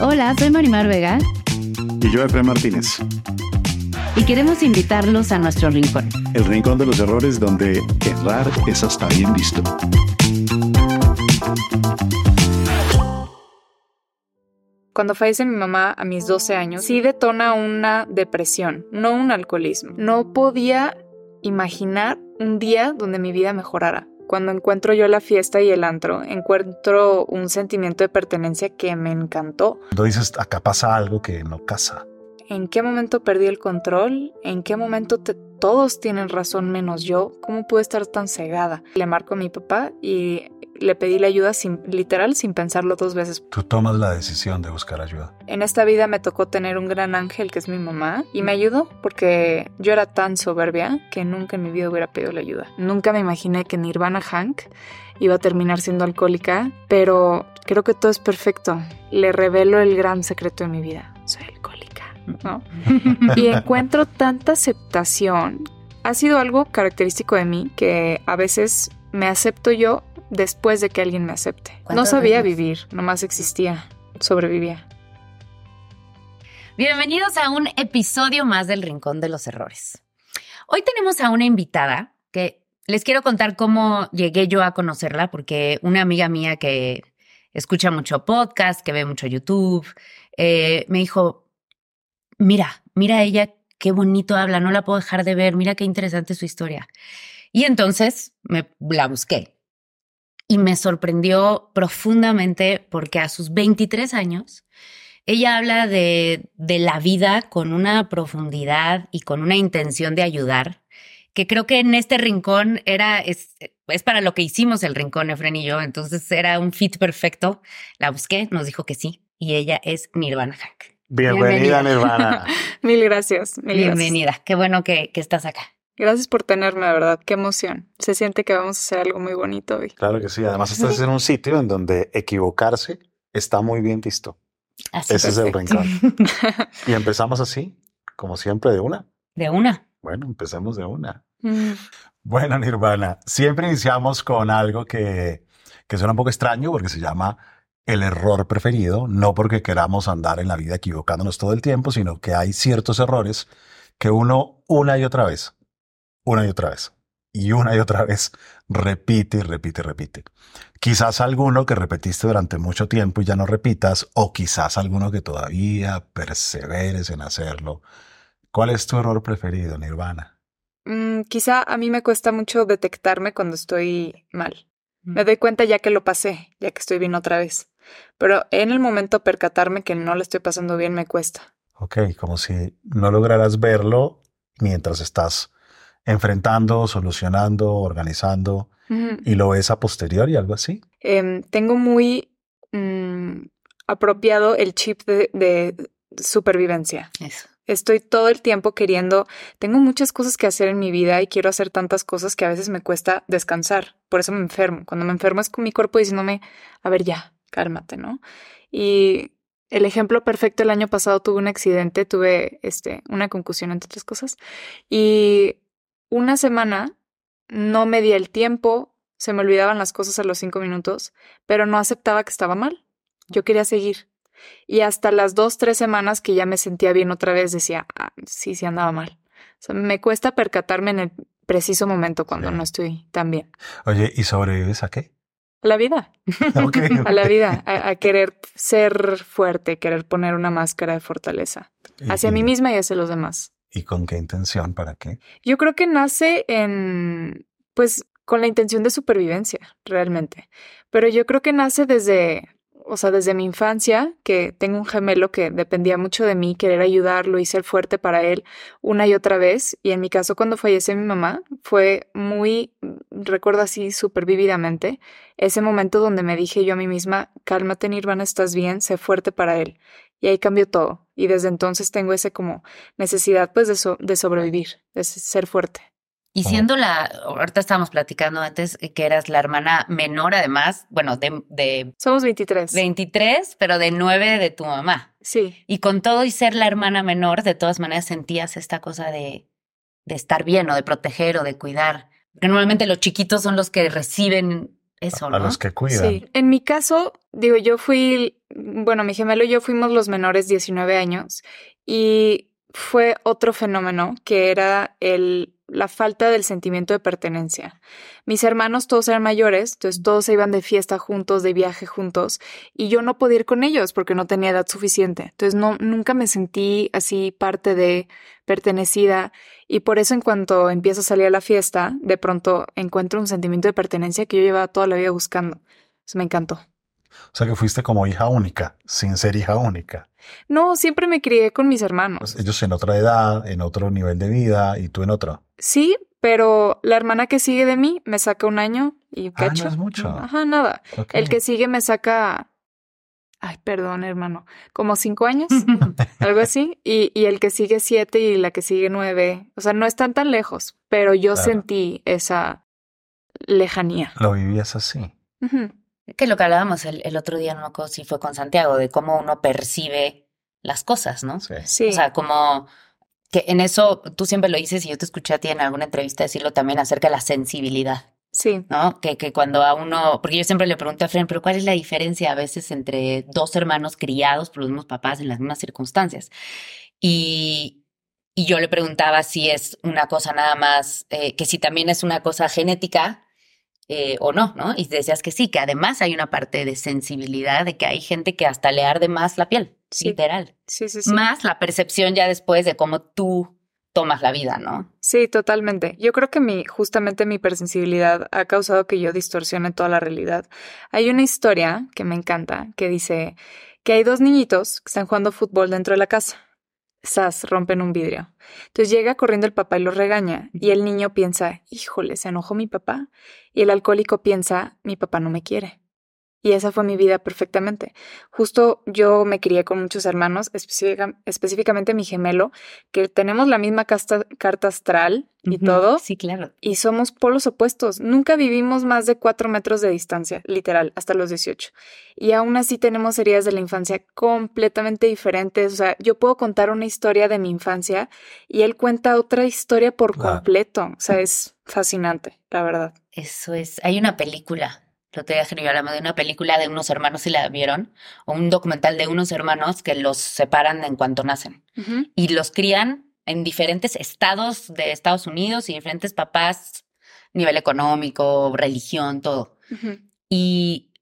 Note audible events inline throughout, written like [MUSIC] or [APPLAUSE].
Hola, soy Marimar Vega. Y yo, Efraín Martínez. Y queremos invitarlos a nuestro rincón. El rincón de los errores donde errar es hasta bien visto. Cuando fallece mi mamá a mis 12 años, sí detona una depresión, no un alcoholismo. No podía imaginar un día donde mi vida mejorara. Cuando encuentro yo la fiesta y el antro, encuentro un sentimiento de pertenencia que me encantó. Cuando dices, acá pasa algo que no casa. ¿En qué momento perdí el control? ¿En qué momento todos tienen razón menos yo? ¿Cómo pude estar tan cegada? Le marco a mi papá y le pedí la ayuda sin, literal sin pensarlo dos veces. Tú tomas la decisión de buscar ayuda. En esta vida me tocó tener un gran ángel que es mi mamá y me ayudó porque yo era tan soberbia que nunca en mi vida hubiera pedido la ayuda. Nunca me imaginé que Nirvana Hank iba a terminar siendo alcohólica, pero creo que todo es perfecto. Le revelo el gran secreto de mi vida. Soy alcohólica. ¿no? [LAUGHS] y encuentro tanta aceptación. Ha sido algo característico de mí que a veces me acepto yo después de que alguien me acepte. No sabía vivir, nomás existía, sobrevivía. Bienvenidos a un episodio más del Rincón de los Errores. Hoy tenemos a una invitada que les quiero contar cómo llegué yo a conocerla, porque una amiga mía que escucha mucho podcast, que ve mucho YouTube, eh, me dijo, mira, mira ella, qué bonito habla, no la puedo dejar de ver, mira qué interesante su historia. Y entonces me la busqué y me sorprendió profundamente porque a sus 23 años ella habla de, de la vida con una profundidad y con una intención de ayudar que creo que en este rincón era, es, es, para lo que hicimos el rincón, Efren y yo, entonces era un fit perfecto. La busqué, nos dijo que sí, y ella es Nirvana Hank. Bienvenida, Nirvana. [LAUGHS] mil gracias. Mil Bienvenida, gracias. qué bueno que, que, estás acá. Gracias por tenerme, de verdad, qué emoción. Se siente que vamos a hacer algo muy bonito hoy. Claro que sí, además estás en un sitio en donde equivocarse está muy bien visto. Así Ese perfecto. es el rincón. [LAUGHS] y empezamos así, como siempre, de una. De una. Bueno, empecemos de una. Mm. Bueno, Nirvana, siempre iniciamos con algo que, que suena un poco extraño porque se llama el error preferido, no porque queramos andar en la vida equivocándonos todo el tiempo, sino que hay ciertos errores que uno una y otra vez, una y otra vez, y una y otra vez repite y repite y repite. Quizás alguno que repetiste durante mucho tiempo y ya no repitas, o quizás alguno que todavía perseveres en hacerlo. ¿Cuál es tu error preferido, Nirvana? Mm, quizá a mí me cuesta mucho detectarme cuando estoy mal. Me doy cuenta ya que lo pasé, ya que estoy bien otra vez. Pero en el momento percatarme que no le estoy pasando bien me cuesta. Ok, como si no lograras verlo mientras estás enfrentando, solucionando, organizando uh -huh. y lo ves a posteriori, algo así. Eh, tengo muy mmm, apropiado el chip de, de supervivencia. Eso. Estoy todo el tiempo queriendo, tengo muchas cosas que hacer en mi vida y quiero hacer tantas cosas que a veces me cuesta descansar. Por eso me enfermo. Cuando me enfermo es con mi cuerpo diciéndome, a ver ya, cálmate, ¿no? Y el ejemplo perfecto, el año pasado tuve un accidente, tuve este, una concusión entre otras cosas y una semana no me di el tiempo, se me olvidaban las cosas a los cinco minutos, pero no aceptaba que estaba mal. Yo quería seguir. Y hasta las dos, tres semanas que ya me sentía bien otra vez, decía, ah, sí, sí andaba mal. O sea, me cuesta percatarme en el preciso momento cuando sí. no estoy tan bien. Oye, ¿y sobrevives a qué? La vida. [LAUGHS] [LAUGHS] A la vida. A, a querer ser fuerte, querer poner una máscara de fortaleza. Hacia y- mí misma y hacia los demás. ¿Y con qué intención? ¿Para qué? Yo creo que nace en, pues, con la intención de supervivencia, realmente. Pero yo creo que nace desde, o sea, desde mi infancia, que tengo un gemelo que dependía mucho de mí, querer ayudarlo y ser fuerte para él una y otra vez. Y en mi caso, cuando falleció mi mamá, fue muy, recuerdo así súper vívidamente, ese momento donde me dije yo a mí misma, cálmate Nirvana, estás bien, sé fuerte para él. Y ahí cambió todo. Y desde entonces tengo ese como necesidad pues de, so- de sobrevivir, de ser fuerte. Y siendo la, ahorita estábamos platicando antes eh, que eras la hermana menor, además, bueno, de, de Somos 23. 23, pero de 9 de tu mamá. Sí, Y con todo y ser la hermana menor, de todas maneras sentías esta cosa de, de estar bien o de proteger o de cuidar. Porque normalmente los chiquitos son los que reciben eso, A ¿no? los que cuidan. sí. En mi caso, digo, yo fui, bueno, mi gemelo y yo fuimos los menores 19 años y fue otro fenómeno que era el, la falta del sentimiento de pertenencia. Mis hermanos todos eran mayores, entonces todos se iban de fiesta juntos, de viaje juntos, y yo no podía ir con ellos porque no tenía edad suficiente. Entonces no, nunca me sentí así parte de pertenecida y por eso en cuanto empiezo a salir a la fiesta, de pronto encuentro un sentimiento de pertenencia que yo llevaba toda la vida buscando. Eso me encantó. O sea que fuiste como hija única, sin ser hija única. No, siempre me crié con mis hermanos. Pues ellos en otra edad, en otro nivel de vida y tú en otro. Sí, pero la hermana que sigue de mí me saca un año y Ah, cacho. no es mucho. Ajá, nada. El que sigue me saca, ay, perdón, hermano, como cinco años, [LAUGHS] algo así. Y, y el que sigue siete y la que sigue nueve. O sea, no están tan lejos, pero yo Claro. sentí esa lejanía. Lo vivías así. Que lo que hablábamos el, el otro día, no me acuerdo si fue con Santiago, de cómo uno percibe las cosas, ¿no? Sí. Sí. O sea, como que en eso tú siempre lo dices y yo te escuché a ti en alguna entrevista decirlo también acerca de la sensibilidad, sí. ¿no? Que, que cuando a uno, porque yo siempre le pregunto a Fren, pero ¿cuál es la diferencia a veces entre dos hermanos criados por los mismos papás en las mismas circunstancias? Y, y yo le preguntaba si es una cosa nada más, eh, que si también es una cosa genética eh, o no, ¿no? Y decías que sí, que además hay una parte de sensibilidad, de que hay gente que hasta le arde más la piel, Sí. literal. Sí, sí, sí. Más la percepción ya después de cómo tú tomas la vida, ¿no? Sí, totalmente. Yo creo que mi, justamente mi hipersensibilidad ha causado que yo distorsione toda la realidad. Hay una historia que me encanta que dice que hay dos niñitos que están jugando fútbol dentro de la casa. Sas, rompen un vidrio. Entonces llega corriendo el papá y los regaña. Y el niño piensa, híjole, se enojó mi papá. Y el alcohólico piensa, mi papá no me quiere. Y esa fue mi vida perfectamente. Justo yo me crié con muchos hermanos, específica- específicamente mi gemelo, que tenemos la misma casta- carta astral y todo, Sí, claro. y somos polos opuestos. Nunca vivimos más de cuatro metros de distancia, literal, hasta los 18. Y aún así tenemos heridas de la infancia completamente diferentes. O sea, yo puedo contar una historia de mi infancia y él cuenta otra historia por completo. O sea, es fascinante, la verdad. Eso es. Hay una película. Lo te dije yo hablando de una película de unos hermanos, si la vieron, o un documental de unos hermanos que los separan en cuanto nacen y los crían en diferentes estados de Estados Unidos y diferentes papás, nivel económico, religión, todo. Ujú. Y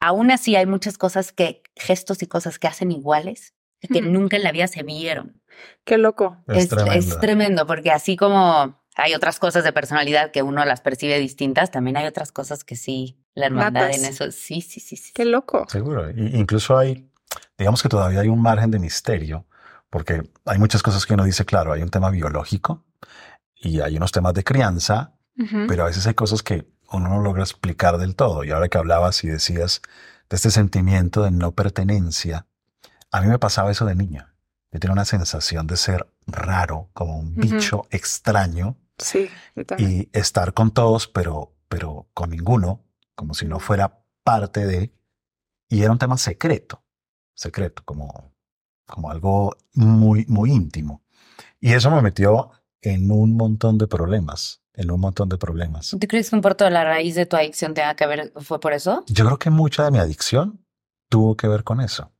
aún así hay muchas cosas que, gestos y cosas que hacen iguales y que nunca en la vida se vieron. Qué loco. Es, es tremendo. tremendo, porque así como hay otras cosas de personalidad que uno las percibe distintas, también hay otras cosas que sí, la hermandad Natas. en eso, sí, sí, sí, sí. Qué loco. Seguro. Y- incluso hay, digamos que todavía hay un margen de misterio, porque hay muchas cosas que uno dice, claro, hay un tema biológico y hay unos temas de crianza, Ujú. pero a veces hay cosas que uno no logra explicar del todo. Y ahora que hablabas y decías de este sentimiento de no pertenencia, a mí me pasaba eso de niño. Yo tenía una sensación de ser raro, como un Ujú. bicho extraño Sí, yo también. y estar con todos, pero, pero con ninguno, como si no fuera parte de, y era un tema secreto, secreto, como, como algo muy, muy íntimo. Y eso me metió en un montón de problemas, en un montón de problemas. ¿Tú crees que un de la raíz de tu adicción tenga que ver, fue por eso? Yo creo que mucha de mi adicción tuvo que ver con eso,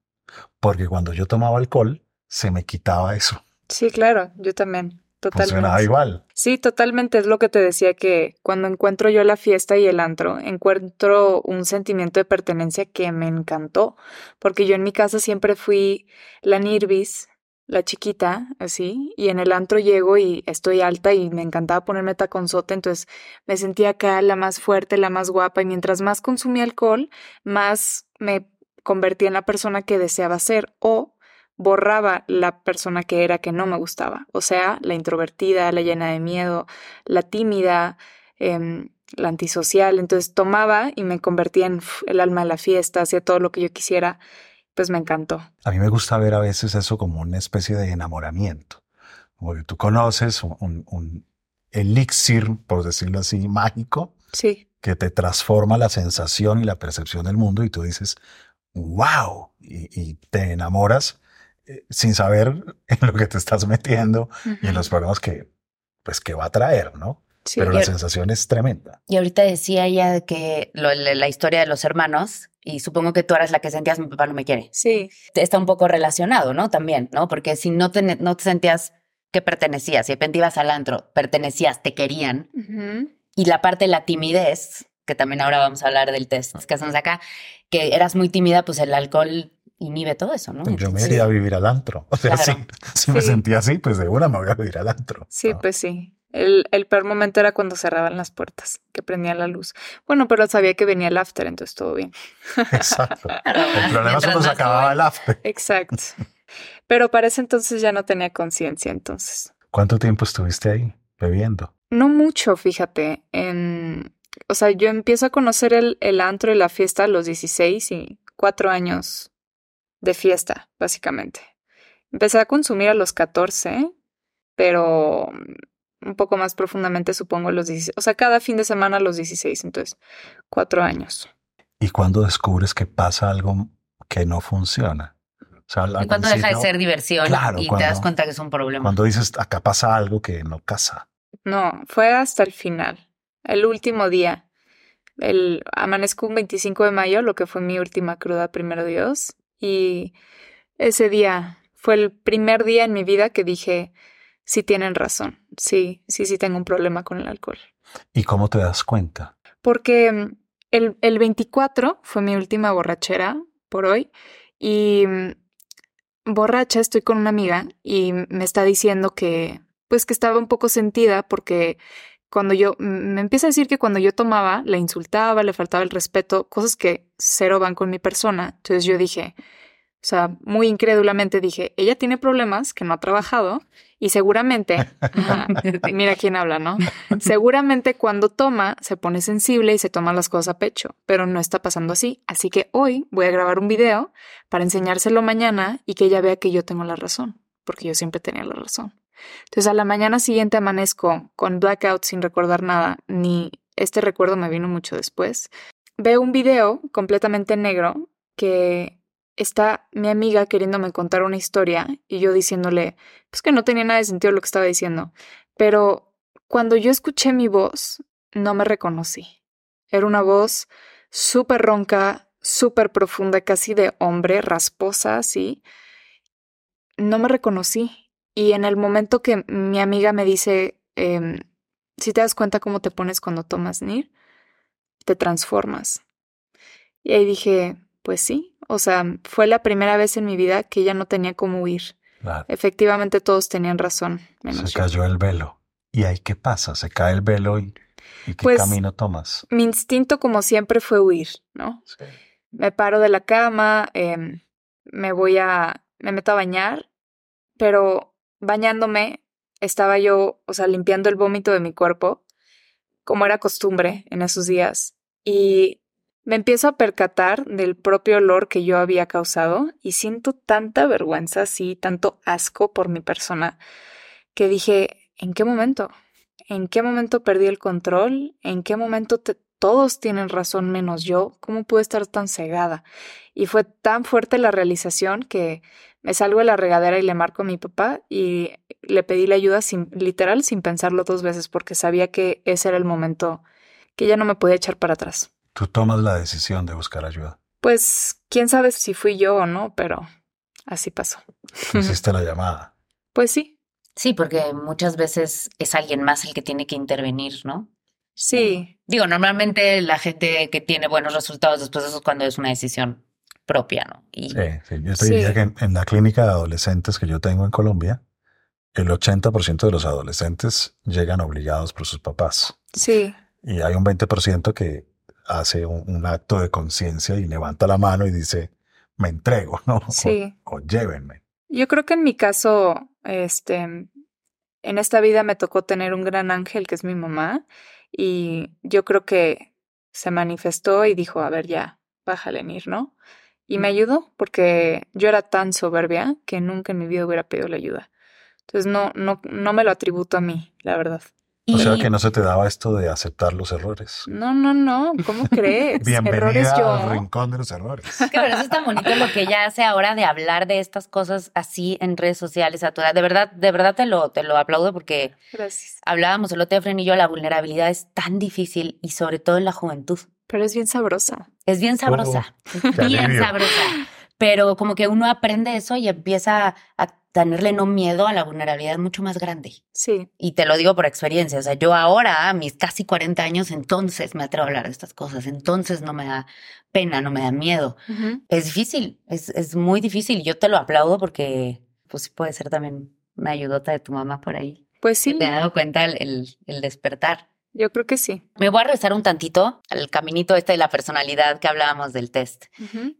porque cuando yo tomaba alcohol, se me quitaba eso. Sí, claro, yo también. Totalmente. Funcionaba igual. Sí, totalmente. Es lo que te decía que cuando encuentro yo la fiesta y el antro, encuentro un sentimiento de pertenencia que me encantó, porque yo en mi casa siempre fui la Nirvis, la chiquita, así, y en el antro llego y estoy alta y me encantaba ponerme taconzote, entonces me sentía acá la más fuerte, la más guapa, y mientras más consumía alcohol, más me convertía en la persona que deseaba ser o borraba la persona que era que no me gustaba, o sea, la introvertida, la llena de miedo, la tímida, em, la antisocial, entonces tomaba y me convertía en el alma de la fiesta, hacía todo lo que yo quisiera pues me encantó. A mí me gusta ver a veces eso como una especie de enamoramiento. Como que tú conoces un, un elixir, por decirlo así, mágico. Sí. Que te transforma la sensación y la percepción del mundo y tú dices, wow, y, te enamoras eh, sin saber en lo que te estás metiendo y en los problemas que, pues, que va a traer, ¿no? Sí, Pero la sensación es tremenda. Y ahorita decía ella que la historia de los hermanos, y supongo que tú eras la que sentías mi papá no me quiere. Sí. Está un poco relacionado, ¿no? También, ¿no? Porque si no te, no te sentías que pertenecías, si de repente ibas al antro, pertenecías, te querían. Y la parte de la timidez, que también ahora vamos a hablar del test que hacemos acá, que eras muy tímida, pues el alcohol inhibe todo eso, ¿no? Yo me iría a vivir al antro. O sea, si, me sentía así, pues de una me voy a vivir al antro. Sí, pues sí. El, el, peor momento era cuando cerraban las puertas, que prendían la luz. Bueno, pero sabía que venía el after, entonces todo bien. [LAUGHS] Exacto. [LAUGHS] el problema es cuando se acababa el after. Exacto. Pero para ese entonces ya no tenía conciencia, entonces. ¿Cuánto tiempo estuviste ahí bebiendo? No mucho, fíjate. En, o sea, yo empiezo a conocer el, el antro y la fiesta a los 16 y cuatro años de fiesta, básicamente. Empecé a consumir a los 14, pero un poco más profundamente, supongo, los 16. O sea, cada fin de semana a los 16, entonces, cuatro años. ¿Y cuando descubres que pasa algo que no funciona? O sea, y cuando deja de ser diversión y te das cuenta que es un problema. Cuando dices, acá pasa algo que no casa. No, fue hasta el final, el último día. El amanezco un 25 de mayo, lo que fue mi última cruda, primero Dios. Y ese día fue el primer día en mi vida que dije, sí tienen razón. Sí, sí, sí tengo un problema con el alcohol. ¿Y cómo te das cuenta? Porque mm, el, el 24 fue mi última borrachera por hoy y mm, borracha estoy con una amiga y me está diciendo que pues que estaba un poco sentida porque cuando yo me empieza a decir que cuando yo tomaba la insultaba, le faltaba el respeto, cosas que cero van con mi persona. Entonces yo dije, o sea, muy incrédulamente dije, ella tiene problemas que no ha trabajado y seguramente, [LAUGHS] mira quién habla, ¿no? Seguramente cuando toma se pone sensible y se toma las cosas a pecho, pero no está pasando así. Así que hoy voy a grabar un video para enseñárselo mañana y que ella vea que yo tengo la razón, porque yo siempre tenía la razón. Entonces a la mañana siguiente amanezco con blackout sin recordar nada, ni este recuerdo me vino mucho después. Veo un video completamente negro que está mi amiga queriéndome contar una historia y yo diciéndole, pues que no tenía nada de sentido lo que estaba diciendo. Pero cuando yo escuché mi voz, no me reconocí. Era una voz súper ronca, súper profunda, casi de hombre, rasposa, así. No me reconocí. Y en el momento que mi amiga me dice, em, si te das cuenta cómo te pones cuando tomas NIR, te transformas. Y ahí dije, pues sí, o sea, fue la primera vez en mi vida que ya no tenía cómo huir. Efectivamente todos tenían razón. Se cayó el velo. ¿Y ahí qué pasa? ¿Se cae el velo y, qué pues, camino tomas? Mi instinto, como siempre, fue huir, ¿no? Me paro de la cama, em, me voy a, me meto a bañar, pero bañándome estaba yo, o sea, limpiando el vómito de mi cuerpo, como era costumbre en esos días. Y me empiezo a percatar del propio olor que yo había causado y siento tanta vergüenza, sí, tanto asco por mi persona, que dije, ¿en qué momento? ¿En qué momento perdí el control? ¿En qué momento todos tienen razón menos yo? ¿Cómo pude estar tan cegada? Y fue tan fuerte la realización que me salgo de la regadera y le marco a mi papá y le pedí la ayuda sin, literal sin pensarlo dos veces porque sabía que ese era el momento que ya no me podía echar para atrás. Tú tomas la decisión de buscar ayuda. Pues quién sabe si fui yo o no, pero así pasó. Hiciste la llamada. [LAUGHS] Pues sí. Sí, porque muchas veces es alguien más el que tiene que intervenir, ¿no? Sí. Digo, normalmente la gente que tiene buenos resultados después de eso es cuando es una decisión propia, ¿no? Y, sí, sí, yo te diría que en, la clínica de adolescentes que yo tengo en Colombia, el 80% de los adolescentes llegan obligados por sus papás. Sí. Y hay un 20% que hace un, acto de conciencia y levanta la mano y dice, me entrego, ¿no? Sí. O, o, llévenme. Yo creo que en mi caso, este, en esta vida me tocó tener un gran ángel que es mi mamá y yo creo que se manifestó y dijo, a ver, ya, bájale, Nir, ¿no? Y me ayudó porque yo era tan soberbia que nunca en mi vida hubiera pedido la ayuda. Entonces no, no, no me lo atributo a mí, la verdad. O sea que no se te daba esto de aceptar los errores. No, no, no. ¿Cómo crees? Bienvenida al rincón de los errores. Es que eso es tan bonito lo que ella hace ahora de hablar de estas cosas así en redes sociales a toda. De verdad, de verdad te lo, te lo aplaudo porque Gracias. hablábamos el otro día, y yo, la vulnerabilidad es tan difícil y sobre todo en la juventud. Pero es bien sabrosa. Es bien sabrosa. Oh, bien sabrosa. Pero como que uno aprende eso y empieza a tenerle no miedo a la vulnerabilidad mucho más grande. Sí. Y te lo digo por experiencia. O sea, yo ahora, a mis casi 40 años, entonces me atrevo a hablar de estas cosas. Entonces no me da pena, no me da miedo. Es difícil, es, es muy difícil. Yo te lo aplaudo porque, pues puede ser también una ayudota de tu mamá por ahí. Pues sí. Te he dado cuenta el, el despertar. Yo creo que sí. Me voy a regresar un tantito al caminito este de la personalidad que hablábamos del test,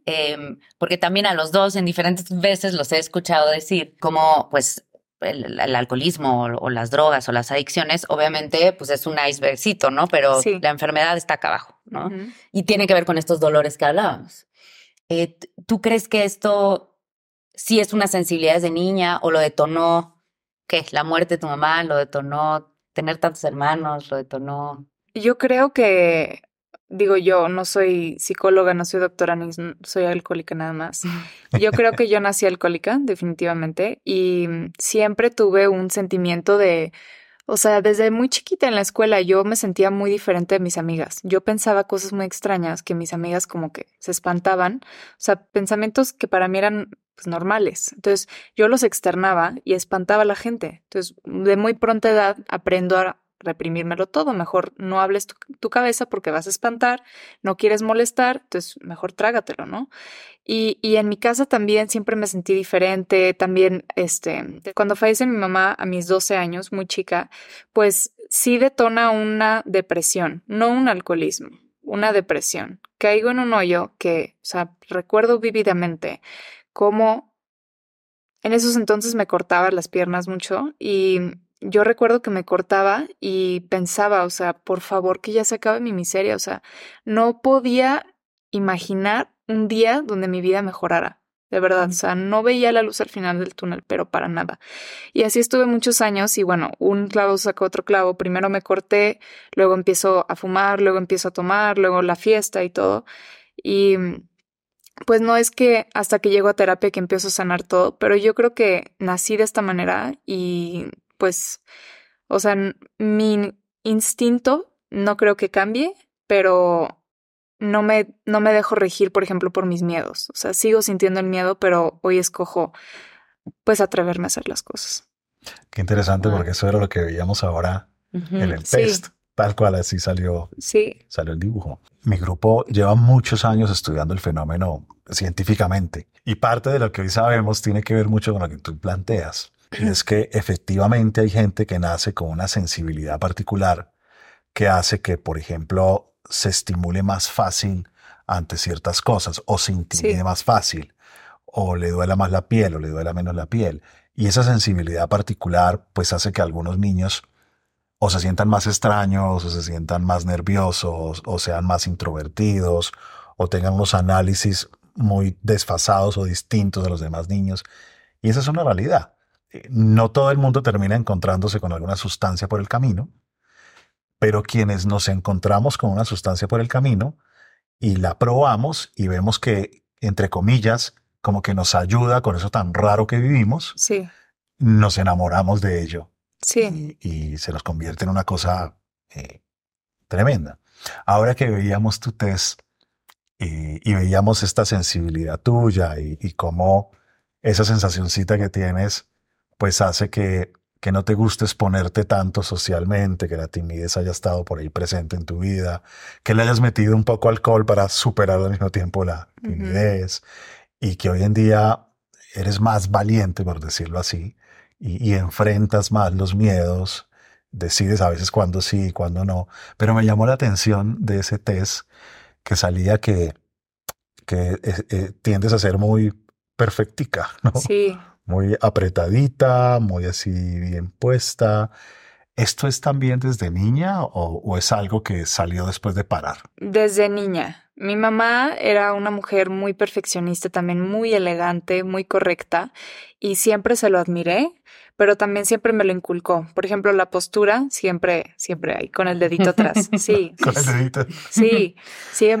em, porque también a los dos en diferentes veces los he escuchado decir como pues el, alcoholismo o, las drogas o las adicciones, obviamente pues es un icebergcito, ¿no? Pero la enfermedad está acá abajo, ¿no? Y tiene que ver con estos dolores que hablábamos. Eh, ¿Tú crees que esto sí es una sensibilidad de niña o lo detonó, qué? La muerte de tu mamá lo detonó tener tantos hermanos lo detonó? Yo creo que, digo yo, no soy psicóloga, no soy doctora, ni soy alcohólica nada más. Yo creo que [LAUGHS] yo nací alcohólica, definitivamente, y siempre tuve un sentimiento de, o sea, desde muy chiquita en la escuela yo me sentía muy diferente de mis amigas. Yo pensaba cosas muy extrañas que mis amigas como que se espantaban. O sea, pensamientos que para mí eran pues, normales. Entonces yo los externaba y espantaba a la gente. Entonces de muy pronta edad aprendo a reprimírmelo todo. Mejor no hables tu, cabeza porque vas a espantar, no quieres molestar, entonces mejor trágatelo, ¿no? Y, y, en mi casa también siempre me sentí diferente. También, este, cuando fallece mi mamá a mis 12 años, muy chica, pues sí detona una depresión, no un alcoholismo, una depresión. Caigo en un hoyo que, o sea, recuerdo vívidamente cómo en esos entonces me cortaba las piernas mucho y yo recuerdo que me cortaba y pensaba, o sea, por favor que ya se acabe mi miseria, o sea, no podía imaginar un día donde mi vida mejorara. De verdad, o sea, no veía la luz al final del túnel, pero para nada. Y así estuve muchos años y bueno, un clavo sacó otro clavo. Primero me corté, luego empiezo a fumar, luego empiezo a tomar, luego la fiesta y todo. Y pues no es que hasta que llego a terapia que empiezo a sanar todo, pero yo creo que nací de esta manera y pues, o sea, mi instinto no creo que cambie, pero no me, no me dejo regir, por ejemplo, por mis miedos. O sea, sigo sintiendo el miedo, pero hoy escojo pues atreverme a hacer las cosas. Qué interesante, porque eso era lo que veíamos ahora en el test. Tal cual así salió, sí. salió el dibujo. Mi grupo lleva muchos años estudiando el fenómeno científicamente y parte de lo que hoy sabemos tiene que ver mucho con lo que tú planteas. Y es que efectivamente hay gente que nace con una sensibilidad particular que hace que, por ejemplo, se estimule más fácil ante ciertas cosas o se intimide más fácil o le duela más la piel o le duela menos la piel. Y esa sensibilidad particular pues hace que algunos niños o se sientan más extraños, o se sientan más nerviosos, o sean más introvertidos, o tengan unos análisis muy desfasados o distintos de los demás niños. Y esa es una realidad. Eh, no todo el mundo termina encontrándose con alguna sustancia por el camino, pero quienes nos encontramos con una sustancia por el camino y la probamos y vemos que, entre comillas, como que nos ayuda con eso tan raro que vivimos, sí. nos enamoramos de ello Sí. Y, se los convierte en una cosa eh, tremenda. Ahora que veíamos tu test y, veíamos esta sensibilidad tuya y, cómo esa sensacioncita que tienes, pues hace que que no te guste exponerte tanto socialmente, que la timidez haya estado por ahí presente en tu vida, que le hayas metido un poco alcohol para superar al mismo tiempo la timidez y que hoy en día eres más valiente, por decirlo así, y, y enfrentas más los miedos, decides a veces cuándo sí y cuándo no. Pero me llamó la atención de ese test que salía que, que eh, eh, tiendes a ser muy perfectica, ¿no? Sí. Muy apretadita, muy así bien puesta. ¿Esto es también desde niña o, o es algo que salió después de parar? Desde niña. Mi mamá era una mujer muy perfeccionista, también muy elegante, muy correcta, y siempre se lo admiré, pero también siempre me lo inculcó. Por ejemplo, la postura, siempre, siempre ahí, con el dedito atrás. Sí. [LAUGHS] Con el dedito. Sí, siempre.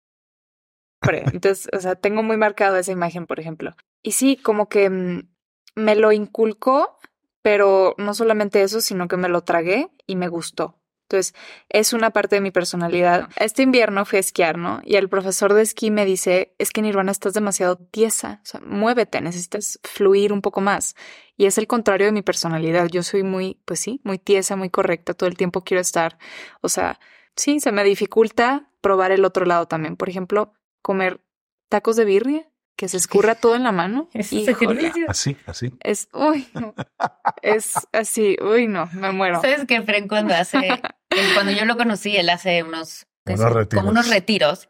Entonces, o sea, tengo muy marcado esa imagen, por ejemplo. Y sí, como que mm, me lo inculcó, pero no solamente eso, sino que me lo tragué y me gustó. Entonces, es una parte de mi personalidad. Este invierno fui a esquiar, ¿no? Y el profesor de esquí me dice, es que Nirvana estás demasiado tiesa, o sea, muévete, necesitas fluir un poco más. Y es el contrario de mi personalidad. Yo soy muy, pues sí, muy tiesa, muy correcta, todo el tiempo quiero estar, o sea, sí, se me dificulta probar el otro lado también. Por ejemplo, comer tacos de birria, que se escurra todo en la mano. [LAUGHS] Híjole, Así, así. es, uy, no. Es así, uy, no, me muero. ¿Sabes qué, Fren? Cuando hace, [LAUGHS] cuando yo lo conocí, él hace unos, ¿qué Unos es? retiros. como unos retiros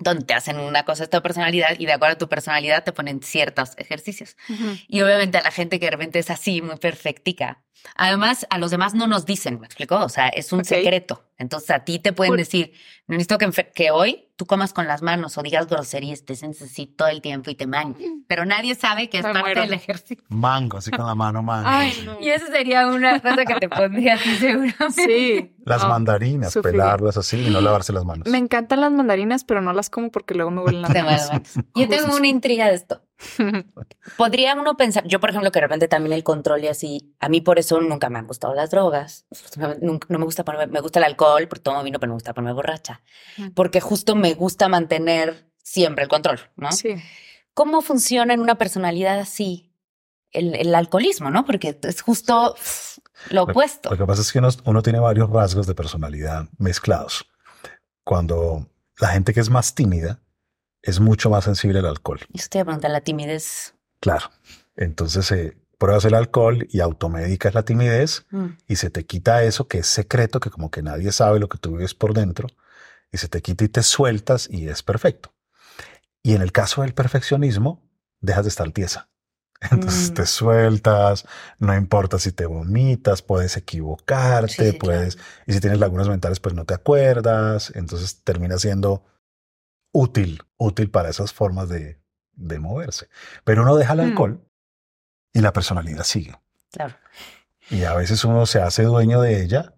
donde te hacen una cosa de tu personalidad y de acuerdo a tu personalidad te ponen ciertos ejercicios. Ujú. Y obviamente a la gente que de repente es así, muy perfectica. Además, a los demás no nos dicen, ¿me explicó? O sea, es un Ok. secreto. Entonces a ti te pueden Cool. decir, no necesito que, que hoy tú comas con las manos o digas groserías, te sientes así todo el tiempo y te manches. Pero nadie sabe que es Me parte muero. del ejercicio. Mango, así con la mano mango. Ay, [LAUGHS] no. Y eso sería una cosa que te pondría así seguramente. Sí. Las no. mandarinas, sufriría. pelarlas así y no lavarse las manos. Me encantan las mandarinas, pero no las como porque luego me huelen las manos. Yo tengo una intriga de esto. [LAUGHS] Podría uno pensar, yo por ejemplo, que de repente también el control y así, a mí por eso nunca me han gustado las drogas, nunca, no me gusta ponerme, me gusta el alcohol, porque tomo vino, pero no me gusta ponerme borracha, porque justo me gusta mantener siempre el control, ¿no? Sí. ¿Cómo funciona en una personalidad así el, el alcoholismo, no? Porque es justo lo opuesto. Lo que pasa es que uno, uno tiene varios rasgos de personalidad mezclados. Cuando la gente que es más tímida es mucho más sensible al alcohol. Y usted pregunta, la timidez. Claro. Entonces eh, pruebas el alcohol y automedicas la timidez mm, y se te quita eso que es secreto, que como que nadie sabe lo que tú vives por dentro, y se te quita y te sueltas y es perfecto. Y en el caso del perfeccionismo, dejas de estar tiesa. [LAUGHS] Entonces Mm. te sueltas, no importa si te vomitas, puedes equivocarte, Sí, sí, puedes, y si tienes lagunas mentales, pues no te acuerdas, entonces termina siendo útil, útil para esas formas de, de moverse. Pero uno deja el Mm. alcohol y la personalidad sigue. Claro. Y a veces uno se hace dueño de ella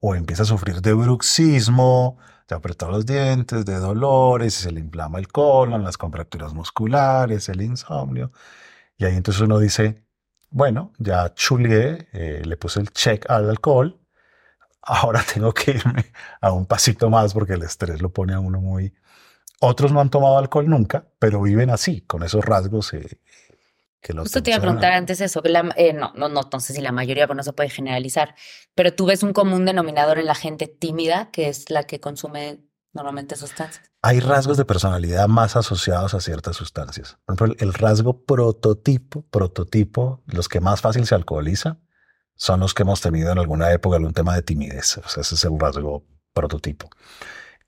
o empieza a sufrir de bruxismo, de apretar los dientes, de dolores, se le inflama el colon, las contracturas musculares, el insomnio. Y ahí entonces uno dice, bueno, ya chuleé, eh, le puse el check al alcohol, ahora [LAUGHS] tengo que irme a un pasito más porque el estrés lo pone a uno muy... Otros no han tomado alcohol nunca, pero viven así, con esos rasgos eh, que los Justo te iba a preguntar antes eso, que la, eh, no, no, no, no sé si la mayoría, pero no se puede generalizar, pero tú ves un común denominador en la gente tímida, que es la que consume normalmente sustancias. Hay rasgos de personalidad más asociados a ciertas sustancias. Por ejemplo, el rasgo prototipo, prototipo, los que más fácil se alcoholiza, son los que hemos tenido en alguna época algún tema de timidez. O sea, ese es el rasgo prototipo.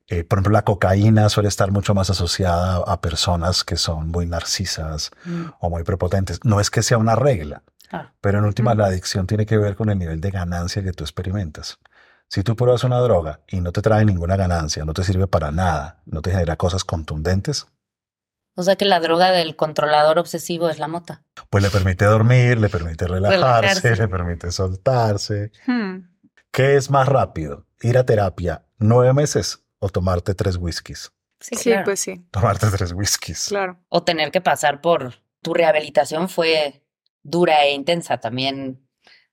Eh, por ejemplo, la cocaína suele estar mucho más asociada a personas que son muy narcisas Mm. o muy prepotentes. No es que sea una regla, Ah. pero en última Mm. la adicción tiene que ver con el nivel de ganancia que tú experimentas. Si tú pruebas una droga y no te trae ninguna ganancia, no te sirve para nada, no te genera cosas contundentes, O sea que la droga del controlador obsesivo es la mota. pues le permite dormir, le permite relajarse, Relajarse. le permite soltarse. Hmm. ¿Qué es más rápido? ¿Ir a terapia nueve meses o tomarte tres whiskies? Sí, Sí, claro. pues sí, Tomarte tres whiskies. claro. O tener que pasar por tu rehabilitación fue dura e intensa también.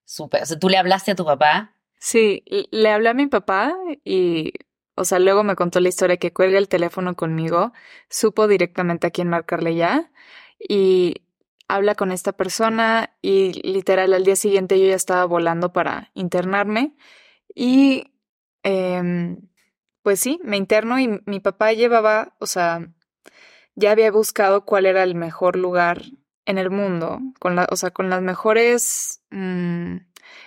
Súper. O sea, tú le hablaste a tu papá. Sí, le hablé a mi papá y, o sea, luego me contó la historia que cuelga el teléfono conmigo, supo directamente a quién marcarle ya y habla con esta persona y literal al día siguiente yo ya estaba volando para internarme y em, pues sí, me interno y mi papá llevaba, o sea, ya había buscado cuál era el mejor lugar en el mundo, con la, o sea, con las mejores mm,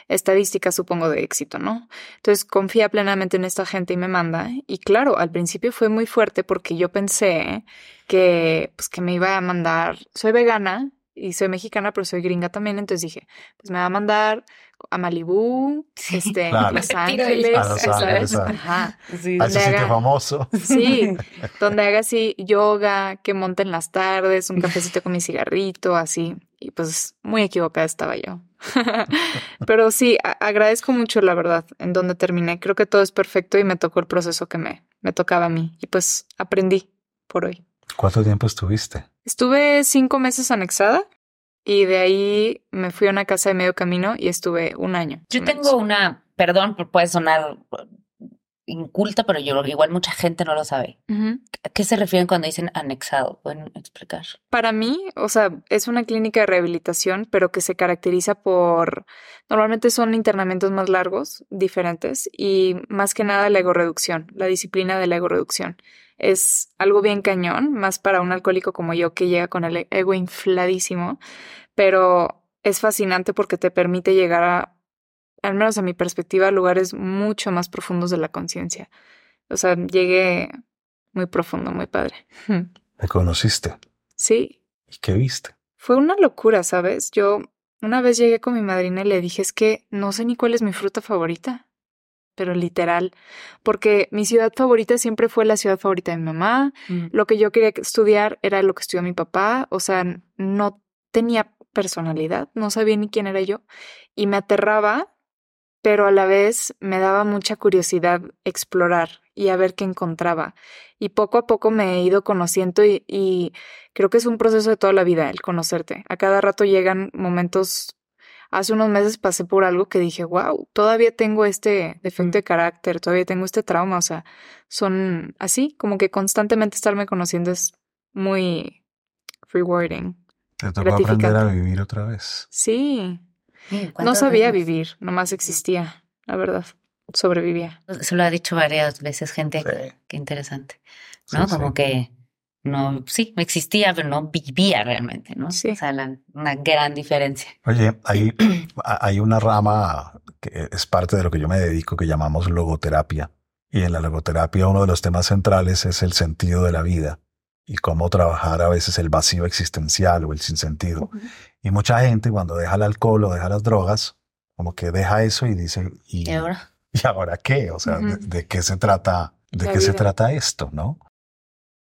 estadísticas, supongo, de éxito, ¿no? Entonces confía plenamente en esta gente y me manda. Y claro, al principio fue muy fuerte porque yo pensé que, pues, que me iba a mandar, soy vegana y soy mexicana, pero soy gringa también, entonces dije, pues me va a mandar a Malibú, Sí. este, [LAUGHS] Claro. Los Ángeles. A Los. Ángeles, Ajá. Sí. A ese Le sitio haga- famoso. Sí, [LAUGHS] donde haga así yoga, que monte en las tardes, un cafecito con mi cigarrito, así. Y pues muy equivocada estaba yo. [LAUGHS] Pero sí, a- agradezco mucho, la verdad, en donde terminé. Creo que todo es perfecto y me tocó el proceso que me, me tocaba a mí. Y pues aprendí por hoy. ¿Cuánto tiempo estuviste? Estuve cinco meses anexada y de ahí me fui a una casa de medio camino y estuve un año. Yo tengo una, perdón, puede sonar inculta, pero yo igual mucha gente no lo sabe. ¿A qué se refieren cuando dicen anexado? ¿Pueden explicar? Para mí, o sea, es una clínica de rehabilitación, pero que se caracteriza por, normalmente son internamientos más largos, diferentes, y más que nada la ego-reducción, la disciplina de la ego-reducción. Es algo bien cañón, más para un alcohólico como yo que llega con el ego infladísimo, pero es fascinante porque te permite llegar a, al menos a mi perspectiva, lugares mucho más profundos de la conciencia. O sea, llegué muy profundo, muy padre. [LAUGHS] ¿Me conociste? Sí, ¿Y qué viste? fue una locura, ¿sabes? Yo una vez llegué con mi madrina y le dije, es que no sé ni cuál es mi fruta favorita, pero literal, porque mi ciudad favorita siempre fue la ciudad favorita de mi mamá, lo que yo quería estudiar era lo que estudió mi papá, o sea, no tenía personalidad, no sabía ni quién era yo y me aterraba, pero a la vez me daba mucha curiosidad explorar y a ver qué encontraba. Y poco a poco me he ido conociendo y, y creo que es un proceso de toda la vida el conocerte. A cada rato llegan momentos. Hace unos meses pasé por algo que dije, wow, todavía tengo este defecto de carácter, todavía tengo este trauma. O sea, son así, como que constantemente estarme conociendo es muy rewarding. Te tocó aprender a vivir otra vez. Sí, no ¿Cuántas sabía veces? vivir, nomás existía, la verdad, sobrevivía. Se lo ha dicho varias veces gente. Sí. Qué interesante. ¿No? sí. Como que no, sí, existía, pero no vivía realmente, ¿no? Sí. O sea, la- una gran diferencia. Oye, hay, hay una rama que es parte de lo que yo me dedico que llamamos logoterapia. Y en la logoterapia uno de los temas centrales es el sentido de la vida y cómo trabajar a veces el vacío existencial o el sinsentido. Y mucha gente cuando deja el alcohol o deja las drogas, como que deja eso y dice, ¿y, ¿Y ahora? [LAUGHS] ¿y ahora qué? O sea, ¿de, qué se trata? ¿De La qué se trata esto? ¿No?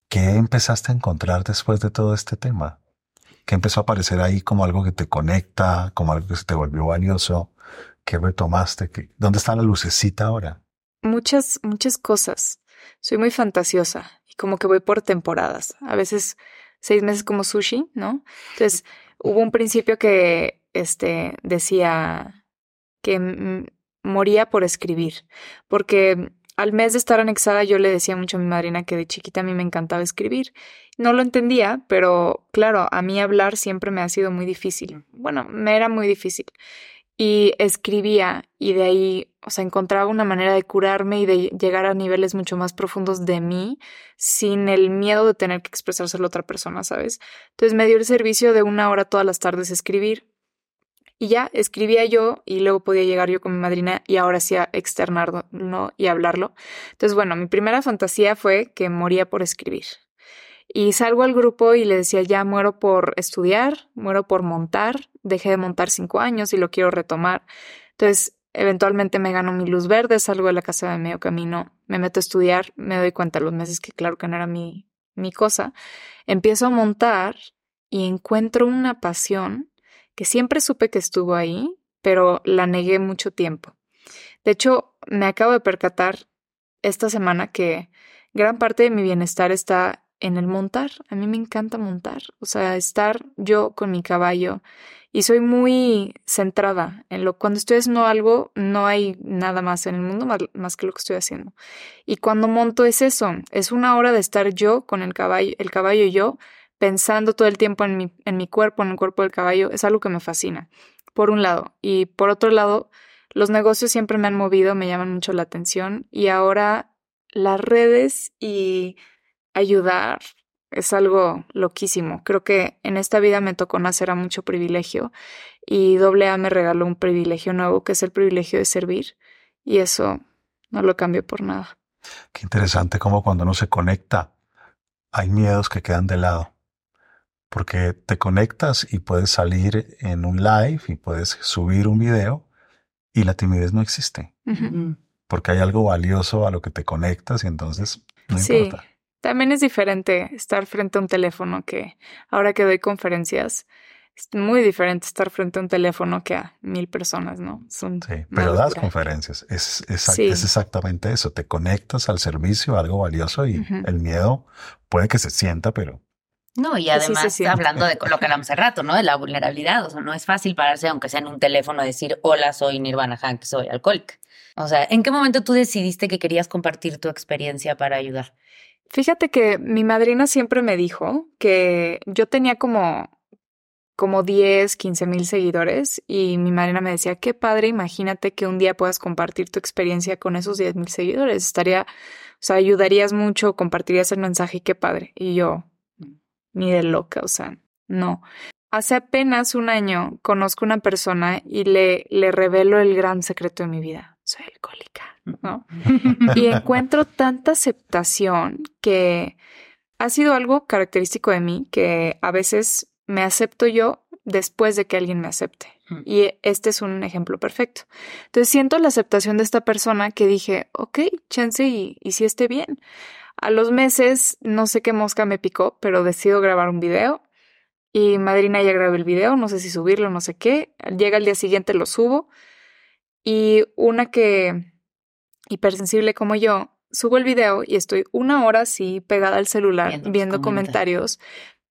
¿Qué empezaste a encontrar después de todo este tema? ¿Qué empezó a aparecer ahí como algo que te conecta, como algo que se te volvió valioso? ¿Qué retomaste? ¿Qué- ¿Dónde está la lucecita ahora? Muchas, muchas cosas. Soy muy fantasiosa como que voy por temporadas. A veces seis meses como sushi, ¿no? Entonces, hubo un principio que este decía que moría por escribir, porque al mes de estar anexada yo le decía mucho a mi madrina que de chiquita a mí me encantaba escribir. No lo entendía, pero claro, a mí hablar siempre me ha sido muy difícil. Bueno, me era muy difícil. Y escribía y de ahí o sea, encontraba una manera de curarme y de llegar a niveles mucho más profundos de mí sin el miedo de tener que expresárselo a otra persona, ¿sabes? Entonces me dio el servicio de una hora todas las tardes escribir. Y ya escribía yo y luego podía llegar yo con mi madrina y ahora sí a externarlo ¿no? y hablarlo. Entonces, bueno, mi primera fantasía fue que moría por escribir. Y salgo al grupo y le decía, ya muero por estudiar, muero por montar, dejé de montar cinco años y lo quiero retomar. Entonces, Eventualmente me gano mi luz verde, salgo de la casa de medio camino, me meto a estudiar, me doy cuenta los meses que claro que no era mi, mi cosa. Empiezo a montar y encuentro una pasión que siempre supe que estuvo ahí, pero la negué mucho tiempo. De hecho, me acabo de percatar esta semana que gran parte de mi bienestar está en el montar. A mí me encanta montar, o sea, estar yo con mi caballo. Y soy muy centrada en lo cuando estoy haciendo algo no hay nada más en el mundo más, que lo que estoy haciendo. Y cuando monto es eso es una hora de estar yo con el caballo el caballo y yo pensando todo el tiempo en mi, en mi cuerpo en el cuerpo del caballo es algo que me fascina por un lado. Y por otro lado los negocios siempre me han movido me llaman mucho la atención. Y ahora las redes y ayudar es algo loquísimo. Creo que en esta vida me tocó nacer a mucho privilegio y AA me regaló un privilegio nuevo que es el privilegio de servir y eso no lo cambio por nada. Qué interesante como cuando uno se conecta hay miedos que quedan de lado porque te conectas y puedes salir en un live y puedes subir un video y la timidez no existe porque hay algo valioso a lo que te conectas y entonces no importa. También es diferente estar frente a un teléfono que ahora que doy conferencias, es muy diferente estar frente a un teléfono que a mil personas, ¿no? Son sí, pero das conferencias, es, es, exactamente eso, te conectas al servicio, algo valioso y el miedo puede que se sienta, pero... No, y además hablando de lo que hablamos hace rato, ¿no? De la vulnerabilidad, o sea, no es fácil pararse, aunque sea en un teléfono, decir, hola, soy Nirvana Hank, soy alcohólica. O sea, ¿en qué momento tú decidiste que querías compartir tu experiencia para ayudar? Fíjate que mi madrina siempre me dijo que yo tenía como, como 10, 15 mil seguidores y mi madrina me decía, qué padre, imagínate que un día puedas compartir tu experiencia con esos 10 mil seguidores. Estaría, o sea, ayudarías mucho, compartirías el mensaje qué padre. Y yo, ni de loca, o sea, no. Hace apenas un año conozco una persona y le, le revelo el gran secreto de mi vida. Soy alcohólica. ¿No? [LAUGHS] y encuentro tanta aceptación que ha sido algo característico de mí, que a veces me acepto yo después de que alguien me acepte. Y este es un ejemplo perfecto. Entonces siento la aceptación de esta persona que dije, ok, chance y, y si esté bien. A los meses, no sé qué mosca me picó, pero decido grabar un video. Y madrina ya grabó el video, no sé si subirlo, no sé qué. Llega el día siguiente, lo subo. Y una que hipersensible como yo, subo el video y estoy una hora así pegada al celular viendo, comentarios,